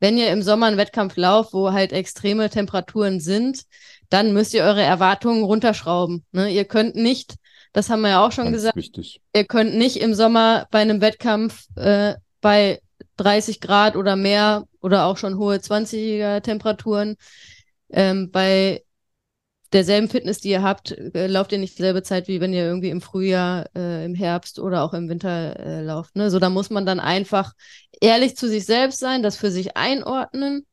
Wenn ihr im Sommer einen Wettkampf lauft, wo halt extreme Temperaturen sind, dann müsst ihr eure Erwartungen runterschrauben. Ne? Ihr könnt nicht, das haben wir ja auch schon Ganz gesagt, wichtig. ihr könnt nicht im Sommer bei einem Wettkampf äh, bei 30 Grad oder mehr oder auch schon hohe 20er Temperaturen. Ähm, bei derselben Fitness, die ihr habt, äh, lauft ihr nicht dieselbe Zeit, wie wenn ihr irgendwie im Frühjahr, äh, im Herbst oder auch im Winter äh, lauft. Ne? So, da muss man dann einfach ehrlich zu sich selbst sein, das für sich einordnen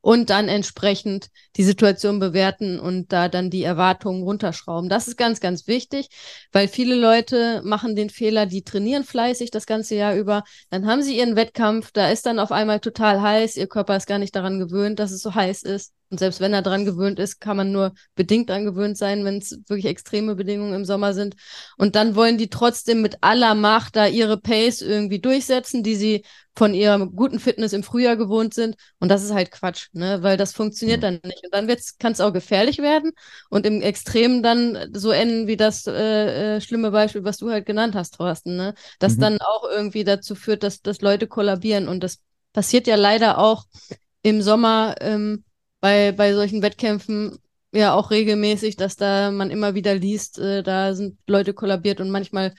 und dann entsprechend die Situation bewerten und da dann die Erwartungen runterschrauben. Das ist ganz, ganz wichtig, weil viele Leute machen den Fehler, die trainieren fleißig das ganze Jahr über, dann haben sie ihren Wettkampf, da ist dann auf einmal total heiß, ihr Körper ist gar nicht daran gewöhnt, dass es so heiß ist. Und selbst wenn er dran gewöhnt ist, kann man nur bedingt dran gewöhnt sein, wenn es wirklich extreme Bedingungen im Sommer sind. Und dann wollen die trotzdem mit aller Macht da ihre Pace irgendwie durchsetzen, die sie von ihrer guten Fitness im Frühjahr gewohnt sind. Und das ist halt Quatsch, ne? Weil das funktioniert ja. dann nicht. Und dann kann es auch gefährlich werden und im Extremen dann so enden wie das äh, äh, schlimme Beispiel, was du halt genannt hast, Thorsten, ne? Das mhm. dann auch irgendwie dazu führt, dass, dass Leute kollabieren. Und das passiert ja leider auch im Sommer. Ähm, bei, bei solchen Wettkämpfen ja auch regelmäßig, dass da man immer wieder liest, äh, da sind Leute kollabiert und manchmal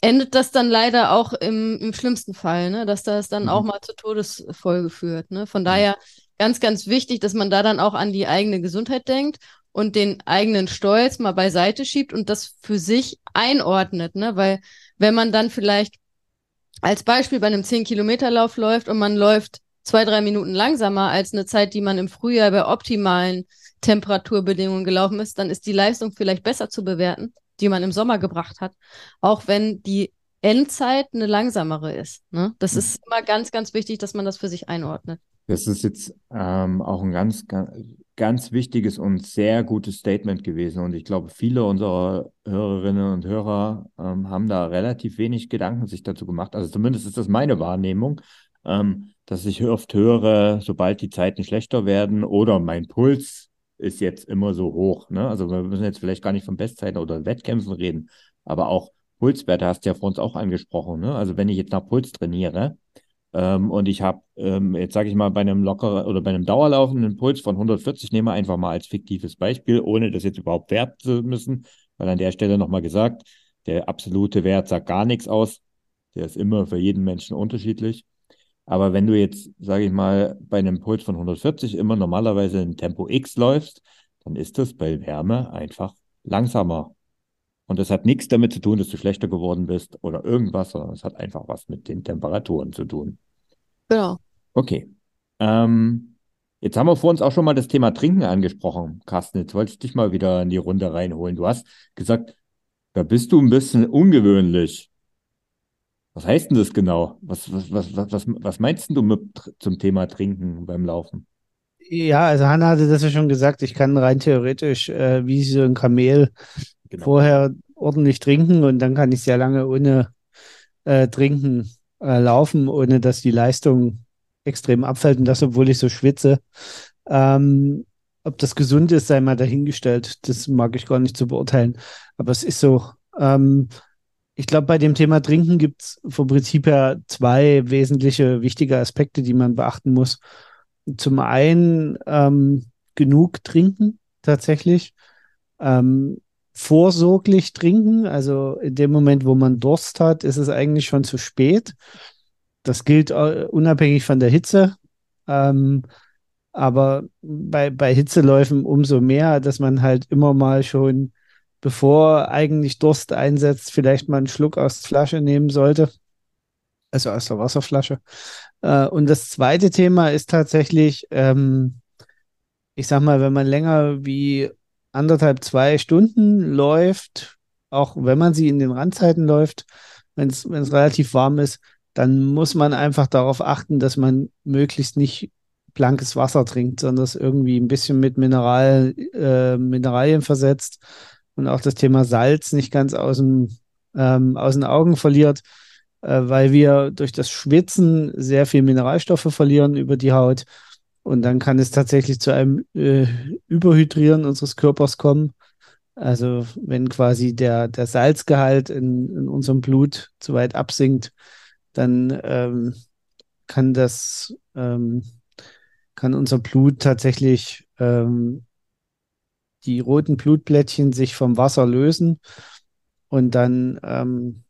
endet das dann leider auch im, im schlimmsten Fall, ne? dass das dann mhm. auch mal zur Todesfolge führt. Ne? Von daher ganz, ganz wichtig, dass man da dann auch an die eigene Gesundheit denkt und den eigenen Stolz mal beiseite schiebt und das für sich einordnet, ne? Weil wenn man dann vielleicht als Beispiel bei einem 10-Kilometer-Lauf läuft und man läuft zwei, drei Minuten langsamer als eine Zeit, die man im Frühjahr bei optimalen Temperaturbedingungen gelaufen ist, dann ist die Leistung vielleicht besser zu bewerten, die man im Sommer gebracht hat, auch wenn die Endzeit eine langsamere ist. Ne? Das ist immer ganz, ganz wichtig, dass man das für sich einordnet. Das ist jetzt ähm, auch ein ganz, ganz, ganz wichtiges und sehr gutes Statement gewesen. Und ich glaube, viele unserer Hörerinnen und Hörer ähm, haben da relativ wenig Gedanken sich dazu gemacht. Also zumindest ist das meine Wahrnehmung, ähm, dass ich oft höre, sobald die Zeiten schlechter werden oder mein Puls ist jetzt immer so hoch. Ne? Also wir müssen jetzt vielleicht gar nicht von Bestzeiten oder Wettkämpfen reden, aber auch Pulswerte hast du ja vor uns auch angesprochen. Ne? Also wenn ich jetzt nach Puls trainiere, ähm, und ich habe, ähm, jetzt sage ich mal, bei einem lockeren oder bei einem dauerlaufenden Puls von 140, nehmen wir einfach mal als fiktives Beispiel, ohne das jetzt überhaupt werten zu müssen, weil an der Stelle nochmal gesagt, der absolute Wert sagt gar nichts aus. Der ist immer für jeden Menschen unterschiedlich. Aber wenn du jetzt, sage ich mal, bei einem Puls von 140 immer normalerweise in Tempo X läufst, dann ist das bei Wärme einfach langsamer. Und das hat nichts damit zu tun, dass du schlechter geworden bist oder irgendwas, sondern es hat einfach was mit den Temperaturen zu tun. Genau. Okay. Ähm, jetzt haben wir vor uns auch schon mal das Thema Trinken angesprochen, Carsten. Jetzt wollte ich dich mal wieder in die Runde reinholen. Du hast gesagt, da bist du ein bisschen ungewöhnlich. Was heißt denn das genau? Was, was, was, was, was meinst du mit zum Thema Trinken beim Laufen? Ja, also Hanna hatte das ja schon gesagt, ich kann rein theoretisch, äh, wie so ein Kamel, genau. vorher ordentlich trinken und dann kann ich sehr lange ohne äh, Trinken äh, laufen, ohne dass die Leistung extrem abfällt und das, obwohl ich so schwitze. Ähm, ob das gesund ist, sei mal dahingestellt. Das mag ich gar nicht zu beurteilen. Aber es ist so. Ähm, ich glaube, bei dem Thema Trinken gibt es vom Prinzip her zwei wesentliche, wichtige Aspekte, die man beachten muss. Zum einen ähm, genug trinken tatsächlich. Ähm, vorsorglich trinken. Also in dem Moment, wo man Durst hat, ist es eigentlich schon zu spät. Das gilt uh, unabhängig von der Hitze. Ähm, aber bei, bei Hitzeläufen umso mehr, dass man halt immer mal schon, bevor eigentlich Durst einsetzt, vielleicht mal einen Schluck aus der Flasche nehmen sollte. Also aus der Wasserflasche. Äh, und das zweite Thema ist tatsächlich, ähm, ich sag mal, wenn man länger wie anderthalb, zwei Stunden läuft, auch wenn man sie in den Randzeiten läuft, wenn es relativ warm ist, dann muss man einfach darauf achten, dass man möglichst nicht blankes Wasser trinkt, sondern es irgendwie ein bisschen mit Mineral, äh, Mineralien versetzt und auch das Thema Salz nicht ganz aus, dem, ähm, aus den Augen verliert, äh, weil wir durch das Schwitzen sehr viel Mineralstoffe verlieren über die Haut und dann kann es tatsächlich zu einem äh, Überhydrieren unseres Körpers kommen. Also wenn quasi der, der Salzgehalt in, in unserem Blut zu weit absinkt, dann ähm, kann das, ähm, kann unser Blut tatsächlich ähm, die roten Blutplättchen sich vom Wasser lösen und dann ähm,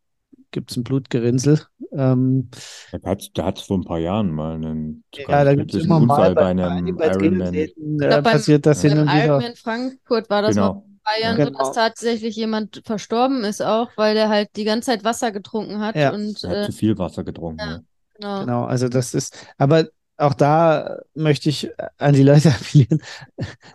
gibt es ein Blutgerinnsel. Ähm, da hat es vor ein paar Jahren mal einen ja, da gibt's immer Unfall bei, bei einem bei Ironman. Äh, glaub, passiert das hin und wieder. Ironman Frankfurt war das genau. noch Bayern, genau. dass tatsächlich jemand verstorben ist auch, weil der halt die ganze Zeit Wasser getrunken hat. Ja. Und, er hat äh, zu viel Wasser getrunken. Ja, genau. genau, also das ist, aber auch da möchte ich an die Leute [LAUGHS] appellieren,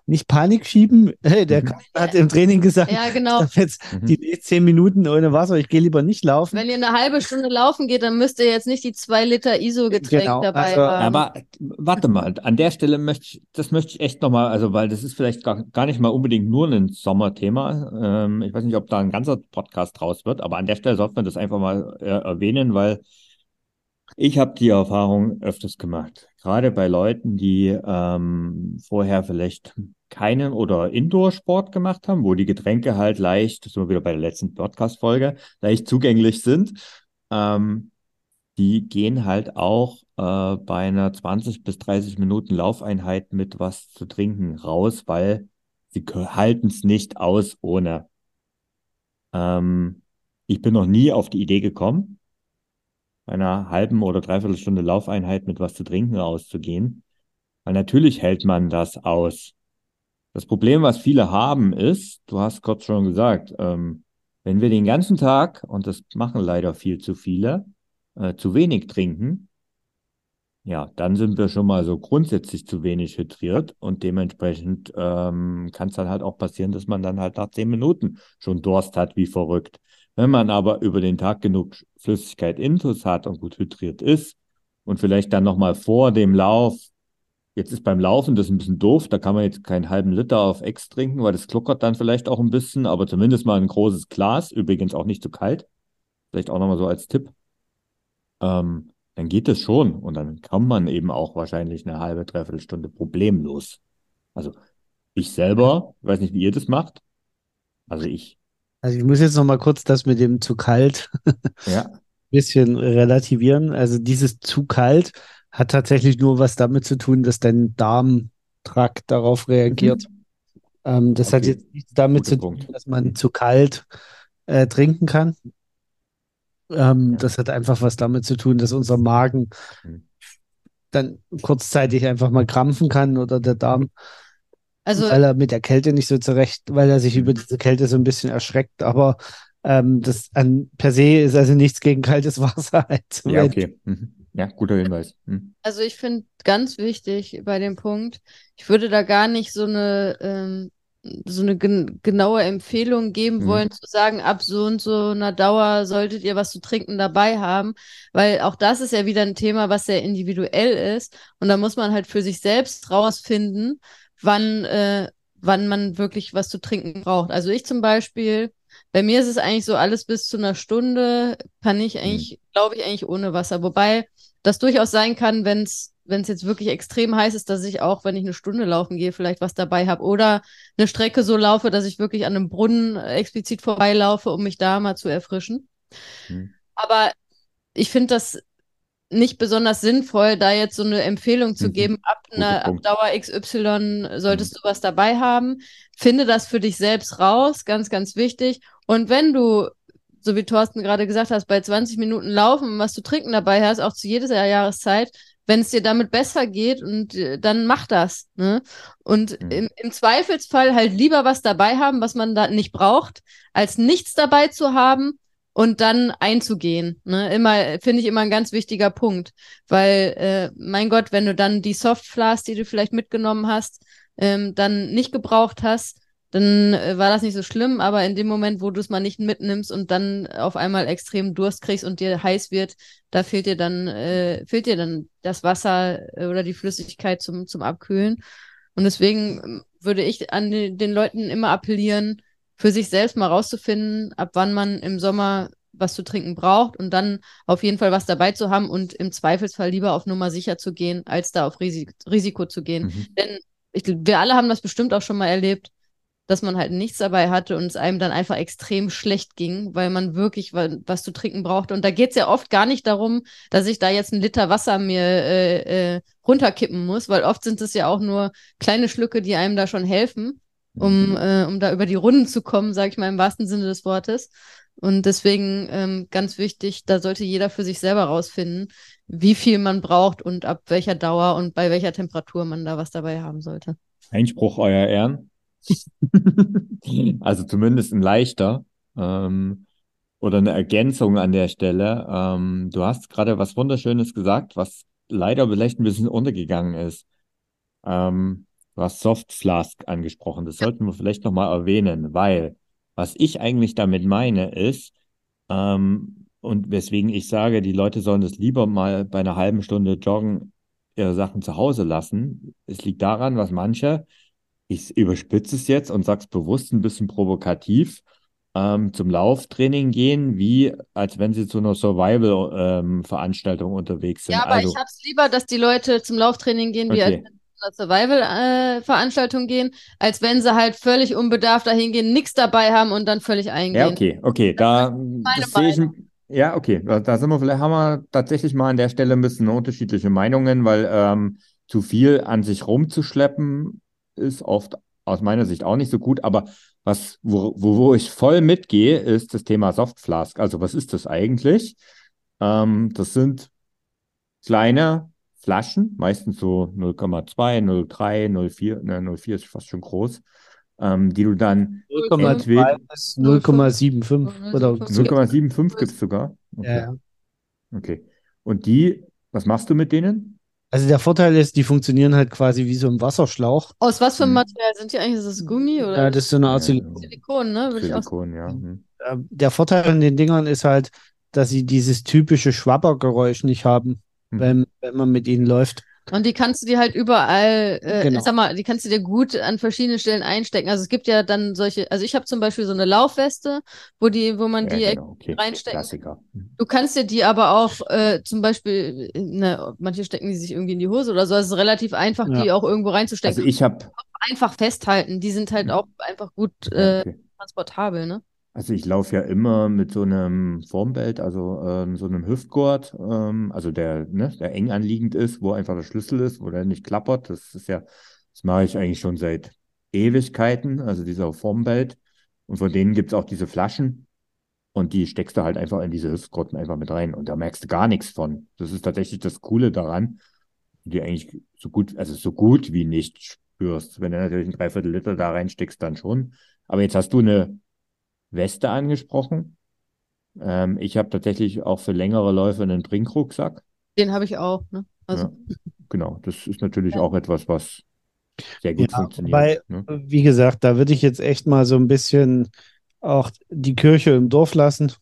nicht Panik schieben. Hey, der mhm. hat im Training gesagt, ja, genau. ich jetzt mhm. die zehn Minuten ohne Wasser, ich gehe lieber nicht laufen. Wenn ihr eine halbe Stunde laufen geht, dann müsst ihr jetzt nicht die zwei Liter ISO-Getränk genau. dabei also, haben. Aber warte mal, an der Stelle möchte ich, das möchte ich echt nochmal, also weil das ist vielleicht gar, gar nicht mal unbedingt nur ein Sommerthema. Ähm, ich weiß nicht, ob da ein ganzer Podcast draus wird, aber an der Stelle sollte man das einfach mal äh, erwähnen, weil ich habe die Erfahrung öfters gemacht, gerade bei Leuten, die ähm, vorher vielleicht keinen oder Indoor-Sport gemacht haben, wo die Getränke halt leicht, das sind wir wieder bei der letzten Podcast-Folge, leicht zugänglich sind. Ähm, die gehen halt auch äh, bei einer 20 bis 30 Minuten Laufeinheit mit was zu trinken raus, weil sie halten es nicht aus ohne. Ähm, ich bin noch nie auf die Idee gekommen, einer halben oder dreiviertel Stunde Laufeinheit mit was zu trinken rauszugehen. Weil natürlich hält man das aus. Das Problem, was viele haben, ist, du hast kurz schon gesagt, ähm, wenn wir den ganzen Tag, und das machen leider viel zu viele, äh, zu wenig trinken, Ja, dann sind wir schon mal so grundsätzlich zu wenig hydriert und dementsprechend ähm, kann es dann halt auch passieren, dass man dann halt nach zehn Minuten schon Durst hat, wie verrückt. Wenn man aber über den Tag genug Flüssigkeit intus hat und gut hydriert ist und vielleicht dann nochmal vor dem Lauf, jetzt ist beim Laufen das ein bisschen doof, da kann man jetzt keinen halben Liter auf Ex trinken, weil das gluckert dann vielleicht auch ein bisschen, aber zumindest mal ein großes Glas, übrigens auch nicht zu kalt. Vielleicht auch nochmal so als Tipp. Ähm, dann geht es schon und dann kann man eben auch wahrscheinlich eine halbe, dreiviertel Stunde problemlos. Also ich selber, weiß nicht, wie ihr das macht. Also ich. Also ich muss jetzt noch mal kurz das mit dem zu kalt [LAUGHS] ja. ein bisschen relativieren. Also dieses zu kalt hat tatsächlich nur was damit zu tun, dass dein Darmtrakt darauf reagiert. Mhm. Ähm, das okay. hat jetzt nichts damit Gute zu tun, Punkt. dass man zu kalt äh, trinken kann. Ähm, ja. Das hat einfach was damit zu tun, dass unser Magen mhm. dann kurzzeitig einfach mal krampfen kann oder der Darm. Also, weil er mit der Kälte nicht so zurecht, weil er sich mhm. über diese Kälte so ein bisschen erschreckt. Aber ähm, das an, per se ist also nichts gegen kaltes [LAUGHS] Wasser. ja, okay. Mhm. Ja, guter Hinweis. Mhm. Also ich finde ganz wichtig bei dem Punkt, ich würde da gar nicht so eine ähm, so eine gen genaue Empfehlung geben mhm. wollen, zu sagen, ab so und so einer Dauer solltet ihr was zu trinken dabei haben, weil auch das ist ja wieder ein Thema, was sehr individuell ist und da muss man halt für sich selbst rausfinden, wann, äh, wann man wirklich was zu trinken braucht. Also ich zum Beispiel, bei mir ist es eigentlich so, alles bis zu einer Stunde kann ich mhm. eigentlich, glaube ich, eigentlich ohne Wasser, wobei das durchaus sein kann, wenn es wenn es jetzt wirklich extrem heiß ist, dass ich auch, wenn ich eine Stunde laufen gehe, vielleicht was dabei habe. Oder eine Strecke so laufe, dass ich wirklich an einem Brunnen explizit vorbeilaufe, um mich da mal zu erfrischen. Mhm. Aber ich finde das nicht besonders sinnvoll, da jetzt so eine Empfehlung zu mhm. geben, ab einer ab Dauer XY solltest mhm. du was dabei haben. Finde das für dich selbst raus, ganz, ganz wichtig. Und wenn du so wie Thorsten gerade gesagt hast, bei 20 Minuten laufen, was zu trinken dabei hast, auch zu jeder Jahreszeit, wenn es dir damit besser geht und äh, dann mach das. Ne? Und mhm. im, im, Zweifelsfall halt lieber was dabei haben, was man da nicht braucht, als nichts dabei zu haben und dann einzugehen. Ne? Immer, finde ich immer ein ganz wichtiger Punkt. Weil, äh, mein Gott, wenn du dann die Softflas, die du vielleicht mitgenommen hast, ähm, dann nicht gebraucht hast, dann äh, war das nicht so schlimm, aber in dem Moment, wo du es mal nicht mitnimmst und dann auf einmal extrem Durst kriegst und dir heiß wird, da fehlt dir dann, äh, fehlt dir dann das Wasser äh, oder die Flüssigkeit zum, zum Abkühlen. Und deswegen ähm, würde ich an den, den Leuten immer appellieren, für sich selbst mal rauszufinden, ab wann man im Sommer was zu trinken braucht und dann auf jeden Fall was dabei zu haben und im Zweifelsfall lieber auf Nummer sicher zu gehen, als da auf Risik Risiko zu gehen. Mhm. Denn ich, wir alle haben das bestimmt auch schon mal erlebt dass man halt nichts dabei hatte und es einem dann einfach extrem schlecht ging, weil man wirklich was zu trinken brauchte. Und da geht es ja oft gar nicht darum, dass ich da jetzt einen Liter Wasser mir äh, äh, runterkippen muss, weil oft sind es ja auch nur kleine Schlücke, die einem da schon helfen, um, mhm. äh, um da über die Runden zu kommen, sage ich mal im wahrsten Sinne des Wortes. Und deswegen ähm, ganz wichtig, da sollte jeder für sich selber rausfinden, wie viel man braucht und ab welcher Dauer und bei welcher Temperatur man da was dabei haben sollte. Einspruch, Euer Ehren. [LAUGHS] also zumindest ein leichter ähm, oder eine Ergänzung an der Stelle. Ähm, du hast gerade was Wunderschönes gesagt, was leider vielleicht ein bisschen untergegangen ist. Ähm, du hast Soft Flask angesprochen. Das sollten wir vielleicht nochmal erwähnen, weil was ich eigentlich damit meine ist, ähm, und weswegen ich sage, die Leute sollen das lieber mal bei einer halben Stunde joggen ihre Sachen zu Hause lassen. Es liegt daran, was manche ich überspitze es jetzt und sage es bewusst ein bisschen provokativ, ähm, zum Lauftraining gehen, wie als wenn sie zu einer Survival-Veranstaltung ähm, unterwegs sind. Ja, aber also, ich habe es lieber, dass die Leute zum Lauftraining gehen, wie okay. als zu einer Survival-Veranstaltung gehen, als wenn sie halt völlig unbedarft dahin gehen, nichts dabei haben und dann völlig eingehen. Ja, okay, okay, da sehe ich, ja, okay, da, sind wir vielleicht, haben wir tatsächlich mal an der Stelle ein bisschen unterschiedliche Meinungen, weil ähm, zu viel an sich rumzuschleppen ist oft aus meiner Sicht auch nicht so gut, aber was, wo, wo ich voll mitgehe, ist das Thema Soft Flask. Also was ist das eigentlich? Ähm, das sind kleine Flaschen, meistens so 0,2, 0,3, 0,4, ne, 0,4 ist fast schon groß, ähm, die du dann 0,2 bis 0,75 oder 0,75 gibt es sogar. Okay. Ja. okay. Und die, was machst du mit denen? Also der Vorteil ist, die funktionieren halt quasi wie so ein Wasserschlauch. Aus was für einem Hm. Material sind die eigentlich? Ist das Gummi oder Ja, das ist so eine Art Ja, Silikon. Silikon, ne? Würde Silikon, ja. Hm. Äh, Der Vorteil an den Dingern ist halt, dass sie dieses typische Schwabbergeräusch nicht haben, Mhm. Wenn, wenn man mit ihnen läuft. Und die kannst du dir halt überall, äh, Genau. ich sag mal, die kannst du dir gut an verschiedenen Stellen einstecken. Also es gibt ja dann solche, also ich habe zum Beispiel so eine Laufweste, wo die, wo man Ja, die genau, okay. reinstecken Klassiker. Hm. Du kannst dir die aber auch äh, zum Beispiel, ne, manche stecken die sich irgendwie in die Hose oder so. Also es ist relativ einfach, Ja. die auch irgendwo reinzustecken. Also ich habe, einfach festhalten. Die sind halt Mhm. auch einfach gut äh, okay. transportabel, ne? Also ich laufe ja immer mit so einem Formbelt, also ähm, so einem Hüftgurt, ähm, also der, ne, der eng anliegend ist, wo einfach der Schlüssel ist, wo der nicht klappert. Das ist ja, das mache ich eigentlich schon seit Ewigkeiten, also dieser Formbelt. Und von denen gibt es auch diese Flaschen. Und die steckst du halt einfach in diese Hüftgurten einfach mit rein. Und da merkst du gar nichts von. Das ist tatsächlich das Coole daran, die eigentlich so gut, also so gut wie nicht spürst. Wenn du natürlich ein Dreiviertel Liter da reinsteckst, dann schon. Aber jetzt hast du eine Weste angesprochen. Ähm, ich habe tatsächlich auch für längere Läufe einen Trinkrucksack. Den habe ich auch, ne? Also, Ja, genau, das ist natürlich auch etwas, was sehr gut Ja, funktioniert. wobei- ne? Wie gesagt, da würde ich jetzt echt mal so ein bisschen auch die Kirche im Dorf lassen.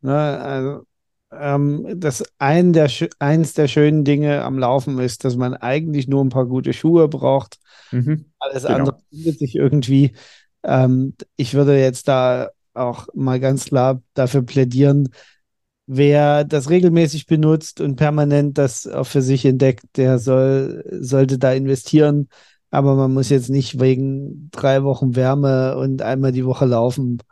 Ne, also, ähm, das ein der, eins der schönen Dinge am Laufen ist, dass man eigentlich nur ein paar gute Schuhe braucht. Mhm. Alles Genau. andere findet sich irgendwie. Ähm, ich würde jetzt da auch mal ganz klar dafür plädieren, wer das regelmäßig benutzt und permanent das auch für sich entdeckt, der soll, sollte da investieren. Aber man muss jetzt nicht wegen drei Wochen Wärme und einmal die Woche laufen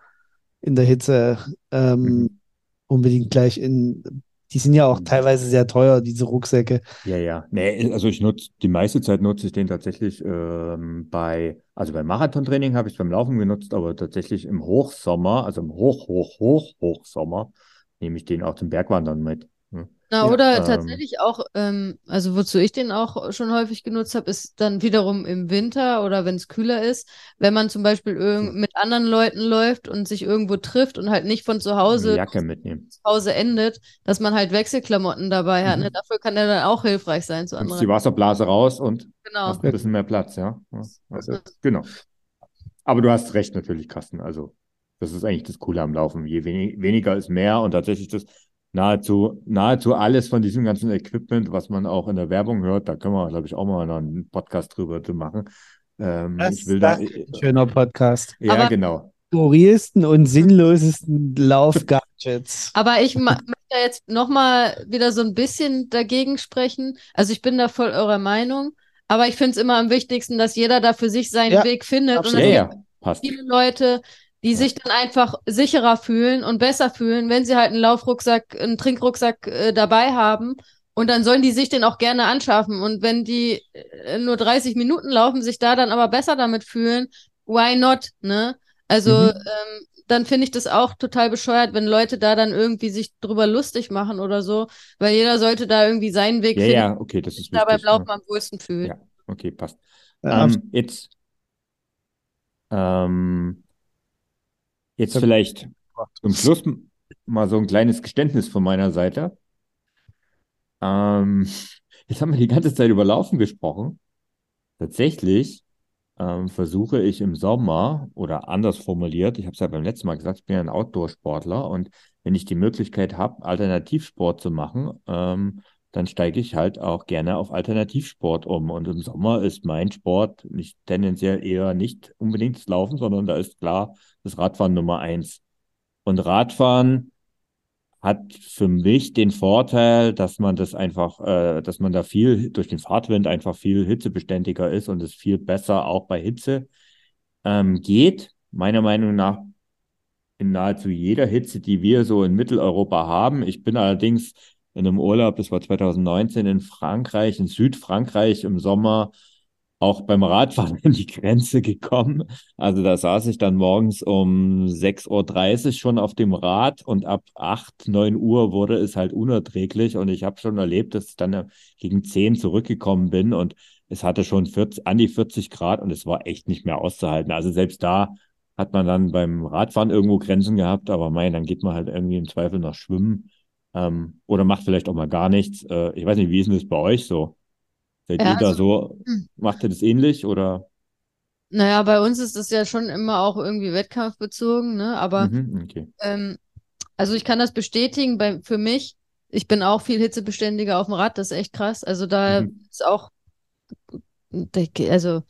in der Hitze ähm, Mhm. unbedingt gleich in. Die sind ja auch Mhm. teilweise sehr teuer, diese Rucksäcke. Ja, ja. Nee, also ich nutze, die meiste Zeit nutze ich den tatsächlich ähm, bei, also beim Marathontraining habe ich es beim Laufen genutzt, aber tatsächlich im Hochsommer, also im Hoch, Hoch, Hoch, Hochsommer, nehme ich den auch zum Bergwandern mit. Na, oder ähm, tatsächlich auch, ähm, also wozu ich den auch schon häufig genutzt habe, ist dann wiederum im Winter oder wenn es kühler ist, wenn man zum Beispiel irgend Hm. mit anderen Leuten läuft und sich irgendwo trifft und halt nicht von zu Hause Jacke mitnehmen. zu Hause endet, dass man halt Wechselklamotten dabei hat. Mhm. Ne? Dafür kann der dann auch hilfreich sein zu Nimmst die anderen. Wasserblase raus und Genau. hast ein bisschen mehr Platz, ja. Also, Genau. Aber du hast recht natürlich, Carsten. Also, das ist eigentlich das Coole am Laufen. Je wenig, weniger ist mehr und tatsächlich das nahezu, nahezu alles von diesem ganzen Equipment, was man auch in der Werbung hört, da können wir, glaube ich, auch mal noch einen Podcast drüber zu machen. Ähm, das ich will da, ist ein schöner Podcast. ja, Aber- genau. Skurrilsten und sinnlosesten Laufgadgets. Aber ich möchte da jetzt nochmal wieder so ein bisschen dagegen sprechen. Also ich bin da voll eurer Meinung, aber ich finde es immer am wichtigsten, dass jeder da für sich seinen Ja, Weg findet. Und absolut. es Ja, gibt ja, passt. viele Leute, die Ja. sich dann einfach sicherer fühlen und besser fühlen, wenn sie halt einen Laufrucksack, einen Trinkrucksack äh, dabei haben. Und dann sollen die sich den auch gerne anschaffen. Und wenn die äh, nur 30 Minuten laufen, sich da dann aber besser damit fühlen, why not, ne? Also, Mhm. ähm, dann finde ich das auch total bescheuert, wenn Leute da dann irgendwie sich drüber lustig machen oder so, weil jeder sollte da irgendwie seinen Weg Ja, finden, ja, okay, das ist sich da beim wichtig. Laufen Ja. am wohlsten fühlt. Ja. Okay, passt. Ja, Ähm, jetzt, ähm, jetzt vielleicht zum Schluss mal so ein kleines Geständnis von meiner Seite. Ähm, jetzt haben wir die ganze Zeit über Laufen gesprochen. Tatsächlich ähm, versuche ich im Sommer oder anders formuliert, ich habe es ja beim letzten Mal gesagt, ich bin ja ein Outdoor-Sportler und wenn ich die Möglichkeit habe, Alternativsport zu machen, ähm, dann steige ich halt auch gerne auf Alternativsport um. Und im Sommer ist mein Sport nicht tendenziell eher nicht unbedingt das Laufen, sondern da ist klar das Radfahren Nummer eins. Und Radfahren hat für mich den Vorteil, dass man das einfach, äh, dass man da viel durch den Fahrtwind einfach viel hitzebeständiger ist und es viel besser auch bei Hitze ähm, geht. Meiner Meinung nach in nahezu jeder Hitze, die wir so in Mitteleuropa haben. Ich bin allerdings in einem Urlaub, das war 2019 in Frankreich, in Südfrankreich im Sommer, auch beim Radfahren an die Grenze gekommen. Also da saß ich dann morgens um 6.30 Uhr schon auf dem Rad und ab 8, 9 Uhr wurde es halt unerträglich und ich habe schon erlebt, dass ich dann gegen 10 zurückgekommen bin und es hatte schon 40, an die 40 Grad und es war echt nicht mehr auszuhalten. Also selbst da hat man dann beim Radfahren irgendwo Grenzen gehabt, aber mein, dann geht man halt irgendwie im Zweifel nach Schwimmen ähm, oder macht vielleicht auch mal gar nichts. Äh, ich weiß nicht, wie ist denn das bei euch so? Seid Ja, ihr da also- so, Hm. macht ihr das ähnlich oder? Naja, bei uns ist das ja schon immer auch irgendwie wettkampfbezogen, ne? Aber Mhm, okay. ähm, also ich kann das bestätigen, bei, für mich, ich bin auch viel hitzebeständiger auf dem Rad, das ist echt krass. Also da Mhm. ist auch, also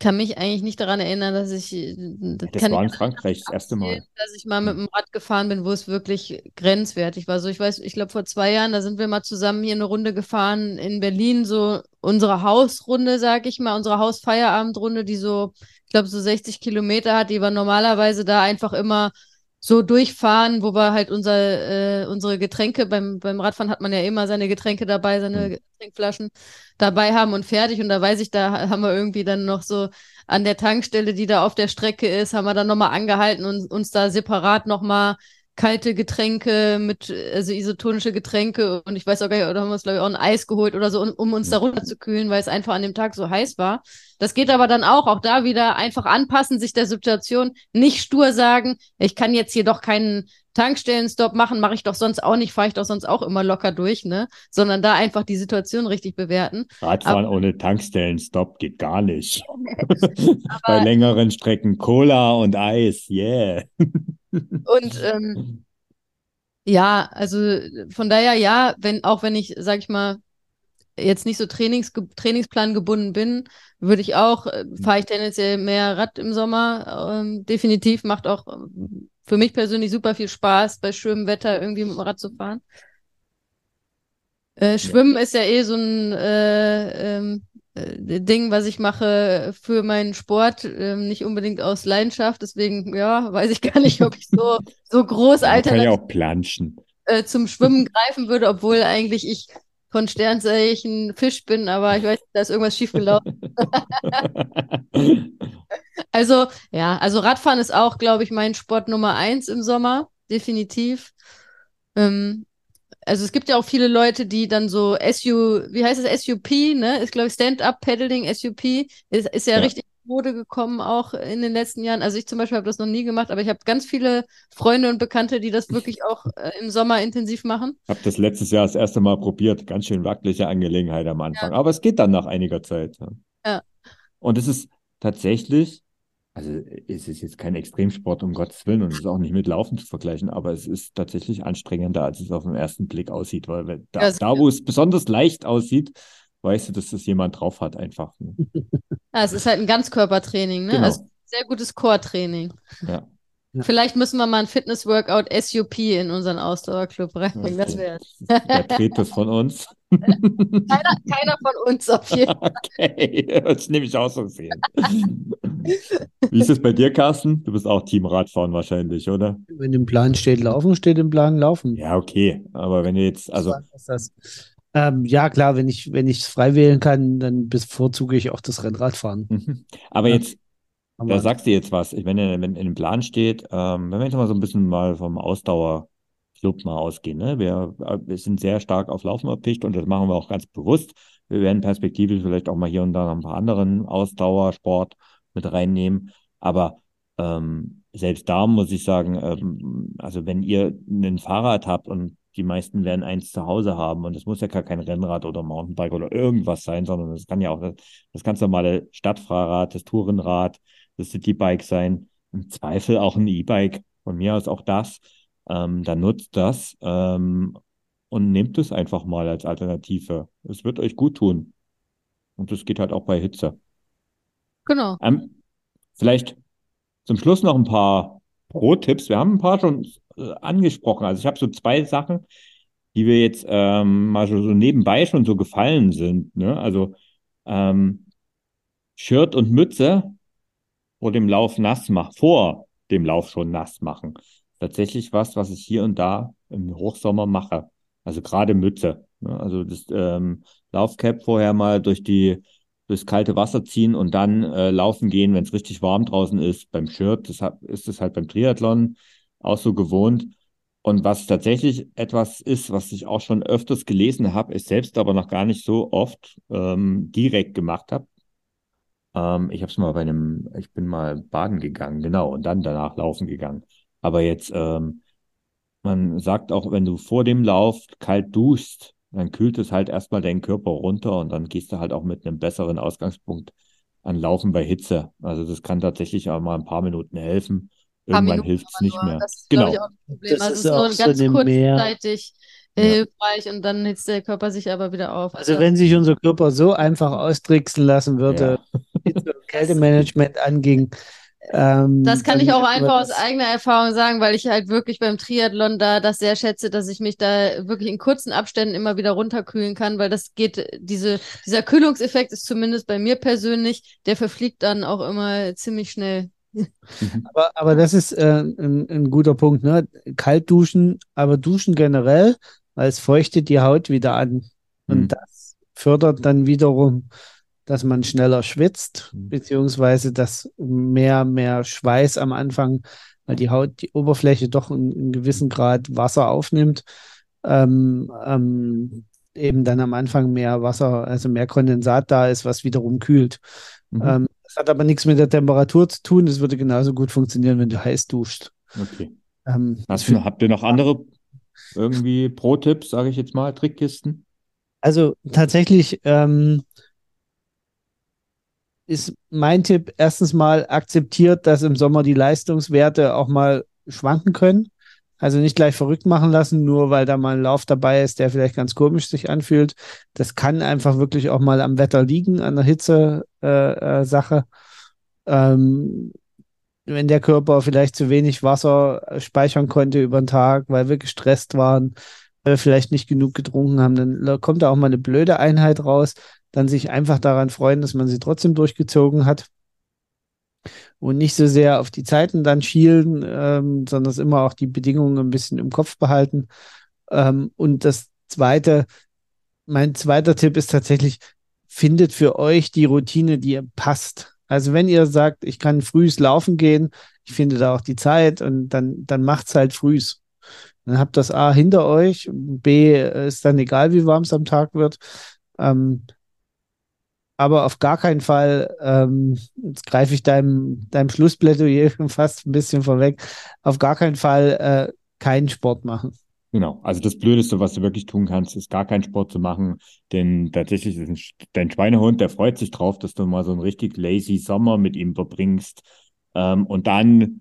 kann mich eigentlich nicht daran erinnern, dass ich, das Das kann war in Frankreich das erste Mal. dass ich mal mit dem Rad gefahren bin, wo es wirklich grenzwertig war. So, ich weiß, ich glaube, vor zwei Jahren, da sind wir mal zusammen hier eine Runde gefahren in Berlin, so unsere Hausrunde, sag ich mal, unsere Hausfeierabendrunde, die so, ich glaube, so 60 Kilometer hat, die wir normalerweise da einfach immer so durchfahren, wo wir halt unser, äh, unsere Getränke, beim, beim Radfahren hat man ja immer seine Getränke dabei, seine Mhm. Trinkflaschen dabei haben und fertig. Und da weiß ich, da haben wir irgendwie dann noch so an der Tankstelle, die da auf der Strecke ist, haben wir dann nochmal angehalten und uns da separat nochmal kalte Getränke mit, also isotonische Getränke und ich weiß auch gar nicht, oder haben wir uns, glaube ich, auch ein Eis geholt oder so, um, um uns da runter zu kühlen, weil es einfach an dem Tag so heiß war. Das geht aber dann auch, auch da wieder einfach anpassen, sich der Situation, nicht stur sagen, ich kann jetzt hier doch keinen Tankstellenstopp machen, mache ich doch sonst auch nicht, fahre ich doch sonst auch immer locker durch, ne? Sondern da einfach die Situation richtig bewerten. Radfahren ohne Tankstellenstopp geht gar nicht. [LAUGHS] Bei längeren Strecken Cola und Eis, yeah. Und ähm, ja, also von daher ja, wenn auch wenn ich, sag ich mal, jetzt nicht so Trainings, Trainingsplan gebunden bin, würde ich auch, äh, fahre ich tendenziell mehr Rad im Sommer. Ähm, definitiv macht auch ähm, für mich persönlich super viel Spaß, bei schönem Wetter irgendwie mit dem Rad zu fahren. Äh, Schwimmen ist ja eh so ein äh, ähm, äh, Ding, was ich mache für meinen Sport, ähm, nicht unbedingt aus Leidenschaft. Deswegen, ja, weiß ich [LAUGHS] gar nicht, ob ich so, so groß kann ja auch planschen. äh, zum Schwimmen greifen würde, obwohl eigentlich ich von Sternzeichen Fisch bin, aber ich weiß, da ist irgendwas schiefgelaufen. [LAUGHS] Also, ja, also Radfahren ist auch, glaube ich, mein Sport Nummer eins im Sommer, definitiv. Ähm, also es gibt ja auch viele Leute, die dann so SU, wie heißt es, SUP, ne? Ist, glaube ich, Stand-Up-Paddling, SUP, ist, ist ja, Ja. richtig in Mode gekommen, auch in den letzten Jahren. Also ich zum Beispiel habe das noch nie gemacht, aber ich habe ganz viele Freunde und Bekannte, die das wirklich auch [LAUGHS] äh, im Sommer intensiv machen. Ich habe das letztes Jahr das erste Mal probiert. Ganz schön wackelige Angelegenheit am Anfang. Aber es geht dann nach einiger Zeit. Ja. Ja. Und es ist tatsächlich, also es ist jetzt kein Extremsport, um Gottes Willen, und es ist auch nicht mit Laufen zu vergleichen, aber es ist tatsächlich anstrengender, als es auf den ersten Blick aussieht. Weil da, Ja, da wo es besonders leicht aussieht, weißt du, dass das jemand drauf hat, einfach. Ne? Ja, [LAUGHS] es ist halt ein Ganzkörpertraining, ne? Genau. Also sehr gutes Core-Training. Ja. Ja. Vielleicht müssen wir mal ein Fitness-Workout SUP in unseren Ausdauerclub reinbringen. Das wäre Wer dreht das von uns? Keiner, keiner von uns auf jeden [LAUGHS] Fall. Okay, das nehme ich auch so sehen. Wie ist es bei dir, Carsten? Du bist auch Team Radfahren wahrscheinlich, oder? Wenn im Plan steht laufen, steht im Plan laufen. Ja, okay. Aber wenn du jetzt, also? Ähm, ja, klar, wenn ich, wenn ich es frei wählen kann, dann bevorzuge ich auch das Rennradfahren. mhm. aber Ja. jetzt, da sagst du jetzt was. Ich, wenn, wenn in dem Plan steht, ähm, wenn wir jetzt mal so ein bisschen mal vom Ausdauerclub mal ausgehen, ne? Wir, äh, wir sind sehr stark auf Laufen erpicht und das machen wir auch ganz bewusst. Wir werden perspektivisch vielleicht auch mal hier und da noch ein paar anderen Ausdauersport mit reinnehmen. Aber ähm, selbst da muss ich sagen, ähm, also wenn ihr ein Fahrrad habt und die meisten werden eins zu Hause haben und es muss ja gar kein Rennrad oder Mountainbike oder irgendwas sein, sondern es kann ja auch das, das ganz normale Stadtfahrrad, das Tourenrad, das Citybike sein, im Zweifel auch ein E-Bike, von mir aus auch das, ähm, dann nutzt das ähm, und nehmt es einfach mal als Alternative. Es wird euch gut tun. Und das geht halt auch bei Hitze. Genau. Ähm, vielleicht zum Schluss noch ein paar Pro-Tipps. Wir haben ein paar schon äh, angesprochen. Also ich habe so zwei Sachen, die wir jetzt ähm, mal so, so nebenbei schon so gefallen sind. Ne? Also ähm, Shirt und Mütze vor dem Lauf nass machen, vor dem Lauf schon nass machen. Tatsächlich was, was ich hier und da im Hochsommer mache. Also gerade Mütze. Ne? Also das ähm, Laufcap vorher mal durch die durchs kalte Wasser ziehen und dann äh, laufen gehen, wenn es richtig warm draußen ist. Beim Shirt, deshalb ist es halt beim Triathlon auch so gewohnt. Und was tatsächlich etwas ist, was ich auch schon öfters gelesen habe, ist selbst aber noch gar nicht so oft ähm, direkt gemacht habe. Ähm, ich habe es mal bei einem, ich bin mal baden gegangen, genau, und dann danach laufen gegangen. Aber jetzt, ähm, man sagt auch, wenn du vor dem Lauf kalt duschst, dann kühlt es halt erstmal deinen Körper runter und dann gehst du halt auch mit einem besseren Ausgangspunkt an Laufen bei Hitze. Also das kann tatsächlich auch mal ein paar Minuten helfen. Irgendwann hilft es nicht mehr. Das ist, genau. ich, auch ein Problem. Das also ist, ist nur ganz so kurzzeitig ja. hilfreich und dann hitzt der Körper sich aber wieder auf. Also wenn sich unser Körper so einfach austricksen lassen würde, ja. Kältemanagement anging, ähm, das kann ich auch einfach aus eigener Erfahrung sagen, weil ich halt wirklich beim Triathlon da das sehr schätze, dass ich mich da wirklich in kurzen Abständen immer wieder runterkühlen kann, weil das geht, diese, dieser Kühlungseffekt ist zumindest bei mir persönlich, der verfliegt dann auch immer ziemlich schnell. aber, aber das ist äh, ein, ein guter Punkt, ne? Kalt duschen, aber duschen generell, weil es feuchtet die Haut wieder an. Und mhm. das fördert dann wiederum dass man schneller schwitzt, mhm. beziehungsweise dass mehr, mehr Schweiß am Anfang, weil die Haut, die Oberfläche doch in, in gewissen Grad Wasser aufnimmt, ähm, ähm, eben dann am Anfang mehr Wasser, also mehr Kondensat da ist, was wiederum kühlt. Mhm. Ähm, das hat aber nichts mit der Temperatur zu tun. Das würde genauso gut funktionieren, wenn du heiß duscht. Okay. Ähm, du, habt ihr noch andere irgendwie Pro-Tipps, sage ich jetzt mal, Trickkisten? Also tatsächlich ähm, ist mein Tipp erstens mal akzeptiert, dass im Sommer die Leistungswerte auch mal schwanken können. Also nicht gleich verrückt machen lassen, nur weil da mal ein Lauf dabei ist, der vielleicht ganz komisch sich anfühlt. Das kann einfach wirklich auch mal am Wetter liegen, an der Hitze-Sache. Äh, äh, ähm, wenn der Körper vielleicht zu wenig Wasser speichern konnte über den Tag, weil wir gestresst waren, weil wir vielleicht nicht genug getrunken haben, dann kommt da auch mal eine blöde Einheit raus dann sich einfach daran freuen, dass man sie trotzdem durchgezogen hat und nicht so sehr auf die Zeiten dann schielen, ähm, sondern immer auch die Bedingungen ein bisschen im Kopf behalten. Ähm, und das Zweite, mein zweiter Tipp ist tatsächlich, findet für euch die Routine, die ihr passt. Also wenn ihr sagt, ich kann frühs laufen gehen, ich finde da auch die Zeit und dann, dann macht's halt frühs. Dann habt das A hinter euch, B ist dann egal, wie warm es am Tag wird. Ähm, aber auf gar keinen Fall, ähm, jetzt greife ich deinem, deinem Schlussplädoyer [LAUGHS] fast ein bisschen vorweg, auf gar keinen Fall äh, keinen Sport machen. Genau, also das Blödeste, was du wirklich tun kannst, ist gar keinen Sport zu machen, denn tatsächlich ist ein, dein Schweinehund, der freut sich drauf, dass du mal so einen richtig lazy Sommer mit ihm verbringst. Ähm, und dann,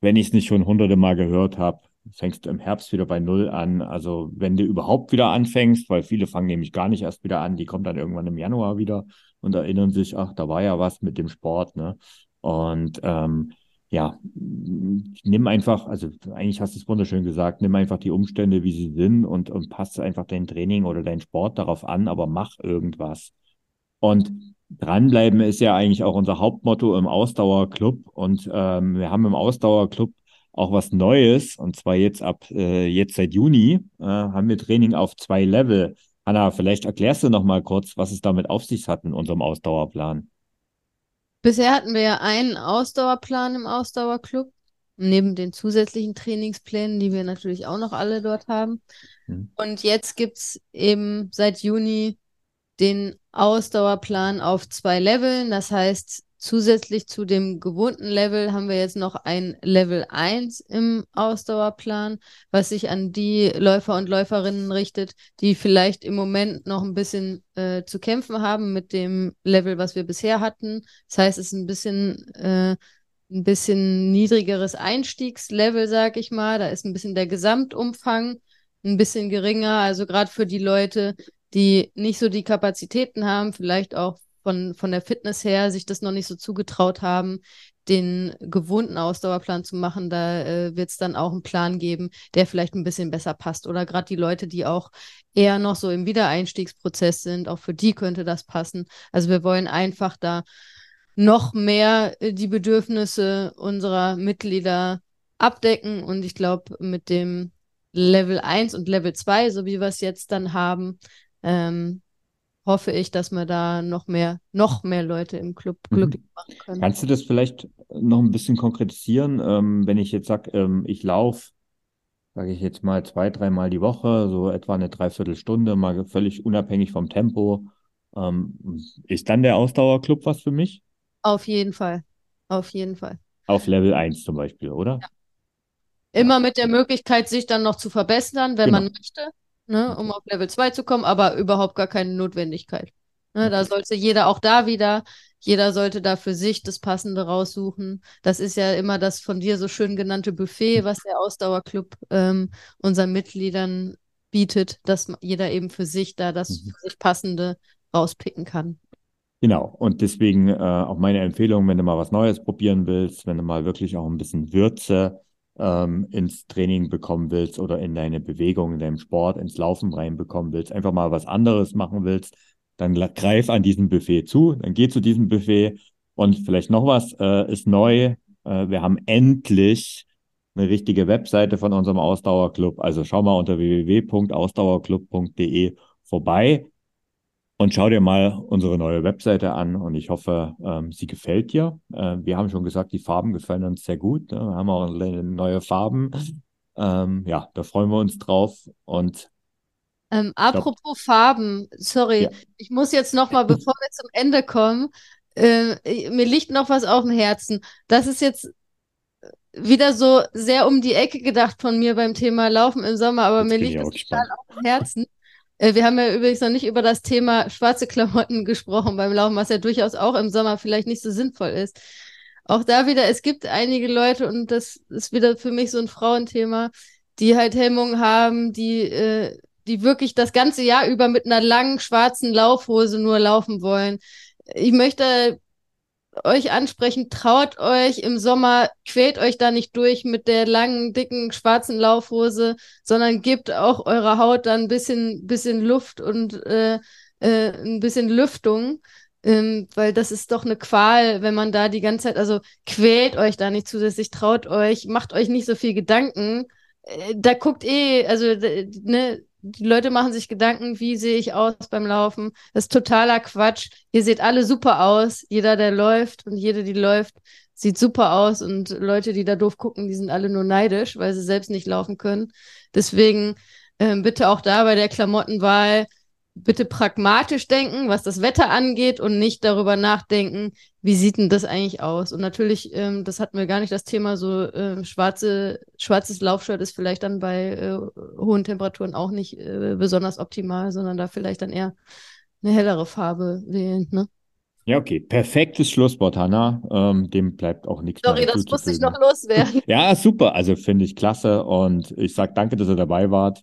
wenn ich es nicht schon hunderte Mal gehört habe, fängst du im Herbst wieder bei Null an. Also wenn du überhaupt wieder anfängst, weil viele fangen nämlich gar nicht erst wieder an, die kommen dann irgendwann im Januar wieder und erinnern sich, ach, da war ja was mit dem Sport, ne? Und ähm, ja, nimm einfach, also eigentlich hast du es wunderschön gesagt, nimm einfach die Umstände, wie sie sind und, und passt einfach dein Training oder dein Sport darauf an, aber mach irgendwas. Und dranbleiben ist ja eigentlich auch unser Hauptmotto im Ausdauerclub. Und ähm, wir haben im Ausdauerclub auch was Neues. Und zwar jetzt ab, äh, jetzt seit Juni, äh, haben wir Training auf zwei Level. Hanna, vielleicht erklärst du noch mal kurz, was es damit auf sich hat in unserem Ausdauerplan. Bisher hatten wir ja einen Ausdauerplan im Ausdauerclub, neben den zusätzlichen Trainingsplänen, die wir natürlich auch noch alle dort haben. Hm. Und jetzt gibt es eben seit Juni den Ausdauerplan auf zwei Leveln. Das heißt, Zusätzlich zu dem gewohnten Level haben wir jetzt noch ein Level 1 im Ausdauerplan, was sich an die Läufer und Läuferinnen richtet, die vielleicht im Moment noch ein bisschen äh, zu kämpfen haben mit dem Level, was wir bisher hatten. Das heißt, es ist ein bisschen, äh, ein bisschen niedrigeres Einstiegslevel, sag ich mal. Da ist ein bisschen der Gesamtumfang ein bisschen geringer. Also gerade für die Leute, die nicht so die Kapazitäten haben, vielleicht auch von, von der Fitness her sich das noch nicht so zugetraut haben, den gewohnten Ausdauerplan zu machen. Da äh, wird es dann auch einen Plan geben, der vielleicht ein bisschen besser passt. Oder gerade die Leute, die auch eher noch so im Wiedereinstiegsprozess sind, auch für die könnte das passen. Also wir wollen einfach da noch mehr äh, die Bedürfnisse unserer Mitglieder abdecken. Und ich glaube, mit dem Level 1 und Level 2, so wie wir es jetzt dann haben, ähm, hoffe ich, dass wir da noch mehr, noch mehr Leute im Club mhm. glücklich machen können. Kannst du das vielleicht noch ein bisschen konkretisieren? Ähm, wenn ich jetzt sage, ähm, ich laufe, sage ich jetzt mal zwei, dreimal die Woche, so etwa eine Dreiviertelstunde, mal völlig unabhängig vom Tempo. Ähm, ist dann der Ausdauerclub was für mich? Auf jeden Fall. Auf jeden Fall. Auf Level 1 zum Beispiel, oder? Ja. Immer mit der Möglichkeit, sich dann noch zu verbessern, wenn genau. man möchte. Ne, um auf Level 2 zu kommen, aber überhaupt gar keine Notwendigkeit. Ne, da sollte jeder auch da wieder, jeder sollte da für sich das Passende raussuchen. Das ist ja immer das von dir so schön genannte Buffet, was der Ausdauerclub ähm, unseren Mitgliedern bietet, dass jeder eben für sich da das Mhm. für sich Passende rauspicken kann. Genau. Und deswegen äh, auch meine Empfehlung, wenn du mal was Neues probieren willst, wenn du mal wirklich auch ein bisschen Würze ähm, ins Training bekommen willst oder in deine Bewegung, in deinem Sport, ins Laufen reinbekommen willst, einfach mal was anderes machen willst, dann greif an diesem Buffet zu, dann geh zu diesem Buffet und vielleicht noch was äh, ist neu. Äh, wir haben endlich eine richtige Webseite von unserem Ausdauerclub. Also schau mal unter www.ausdauerclub.de vorbei und schau dir mal unsere neue Webseite an und ich hoffe, ähm, sie gefällt dir. Äh, wir haben schon gesagt, die Farben gefallen uns sehr gut. Ne? Wir haben auch neue Farben. Ähm, ja, da freuen wir uns drauf und Ähm, apropos Farben, sorry, Ja. ich muss jetzt noch mal, bevor wir zum Ende kommen, äh, mir liegt noch was auf dem Herzen. Das ist jetzt wieder so sehr um die Ecke gedacht von mir beim Thema Laufen im Sommer, aber Jetzt mir liegt das total auf dem Herzen. Äh, wir haben ja übrigens noch nicht über das Thema schwarze Klamotten [LAUGHS] gesprochen beim Laufen, was ja durchaus auch im Sommer vielleicht nicht so sinnvoll ist. Auch da wieder, es gibt einige Leute, und das ist wieder für mich so ein Frauenthema, die halt Hemmungen haben, die, äh, die wirklich das ganze Jahr über mit einer langen schwarzen Laufhose nur laufen wollen. Ich möchte euch ansprechen, traut euch im Sommer, quält euch da nicht durch mit der langen, dicken, schwarzen Laufhose, sondern gebt auch eurer Haut dann ein bisschen, bisschen Luft und äh, äh, ein bisschen Lüftung. Ähm, weil das ist doch eine Qual, wenn man da die ganze Zeit, also quält euch da nicht zusätzlich, traut euch, macht euch nicht so viel Gedanken. Äh, da guckt eh, also ne, die Leute machen sich Gedanken, wie sehe ich aus beim Laufen. Das ist totaler Quatsch. Ihr seht alle super aus. Jeder, der läuft und jede, die läuft, sieht super aus. Und Leute, die da doof gucken, die sind alle nur neidisch, weil sie selbst nicht laufen können. Deswegen ähm, bitte auch da bei der Klamottenwahl bitte pragmatisch denken, was das Wetter angeht und nicht darüber nachdenken, wie sieht denn das eigentlich aus? Und natürlich, ähm, das hatten wir gar nicht das Thema, so ähm, schwarze, schwarzes Laufshirt ist vielleicht dann bei äh, hohen Temperaturen auch nicht äh, besonders optimal, sondern da vielleicht dann eher eine hellere Farbe wählen. Ne? Ja, okay. Perfektes Schlusswort, Hanna. Ähm, dem bleibt auch nichts Sorry, mehr das musste ich noch loswerden. [LAUGHS] Ja, super. Also finde ich klasse. Und ich sage danke, dass ihr dabei wart.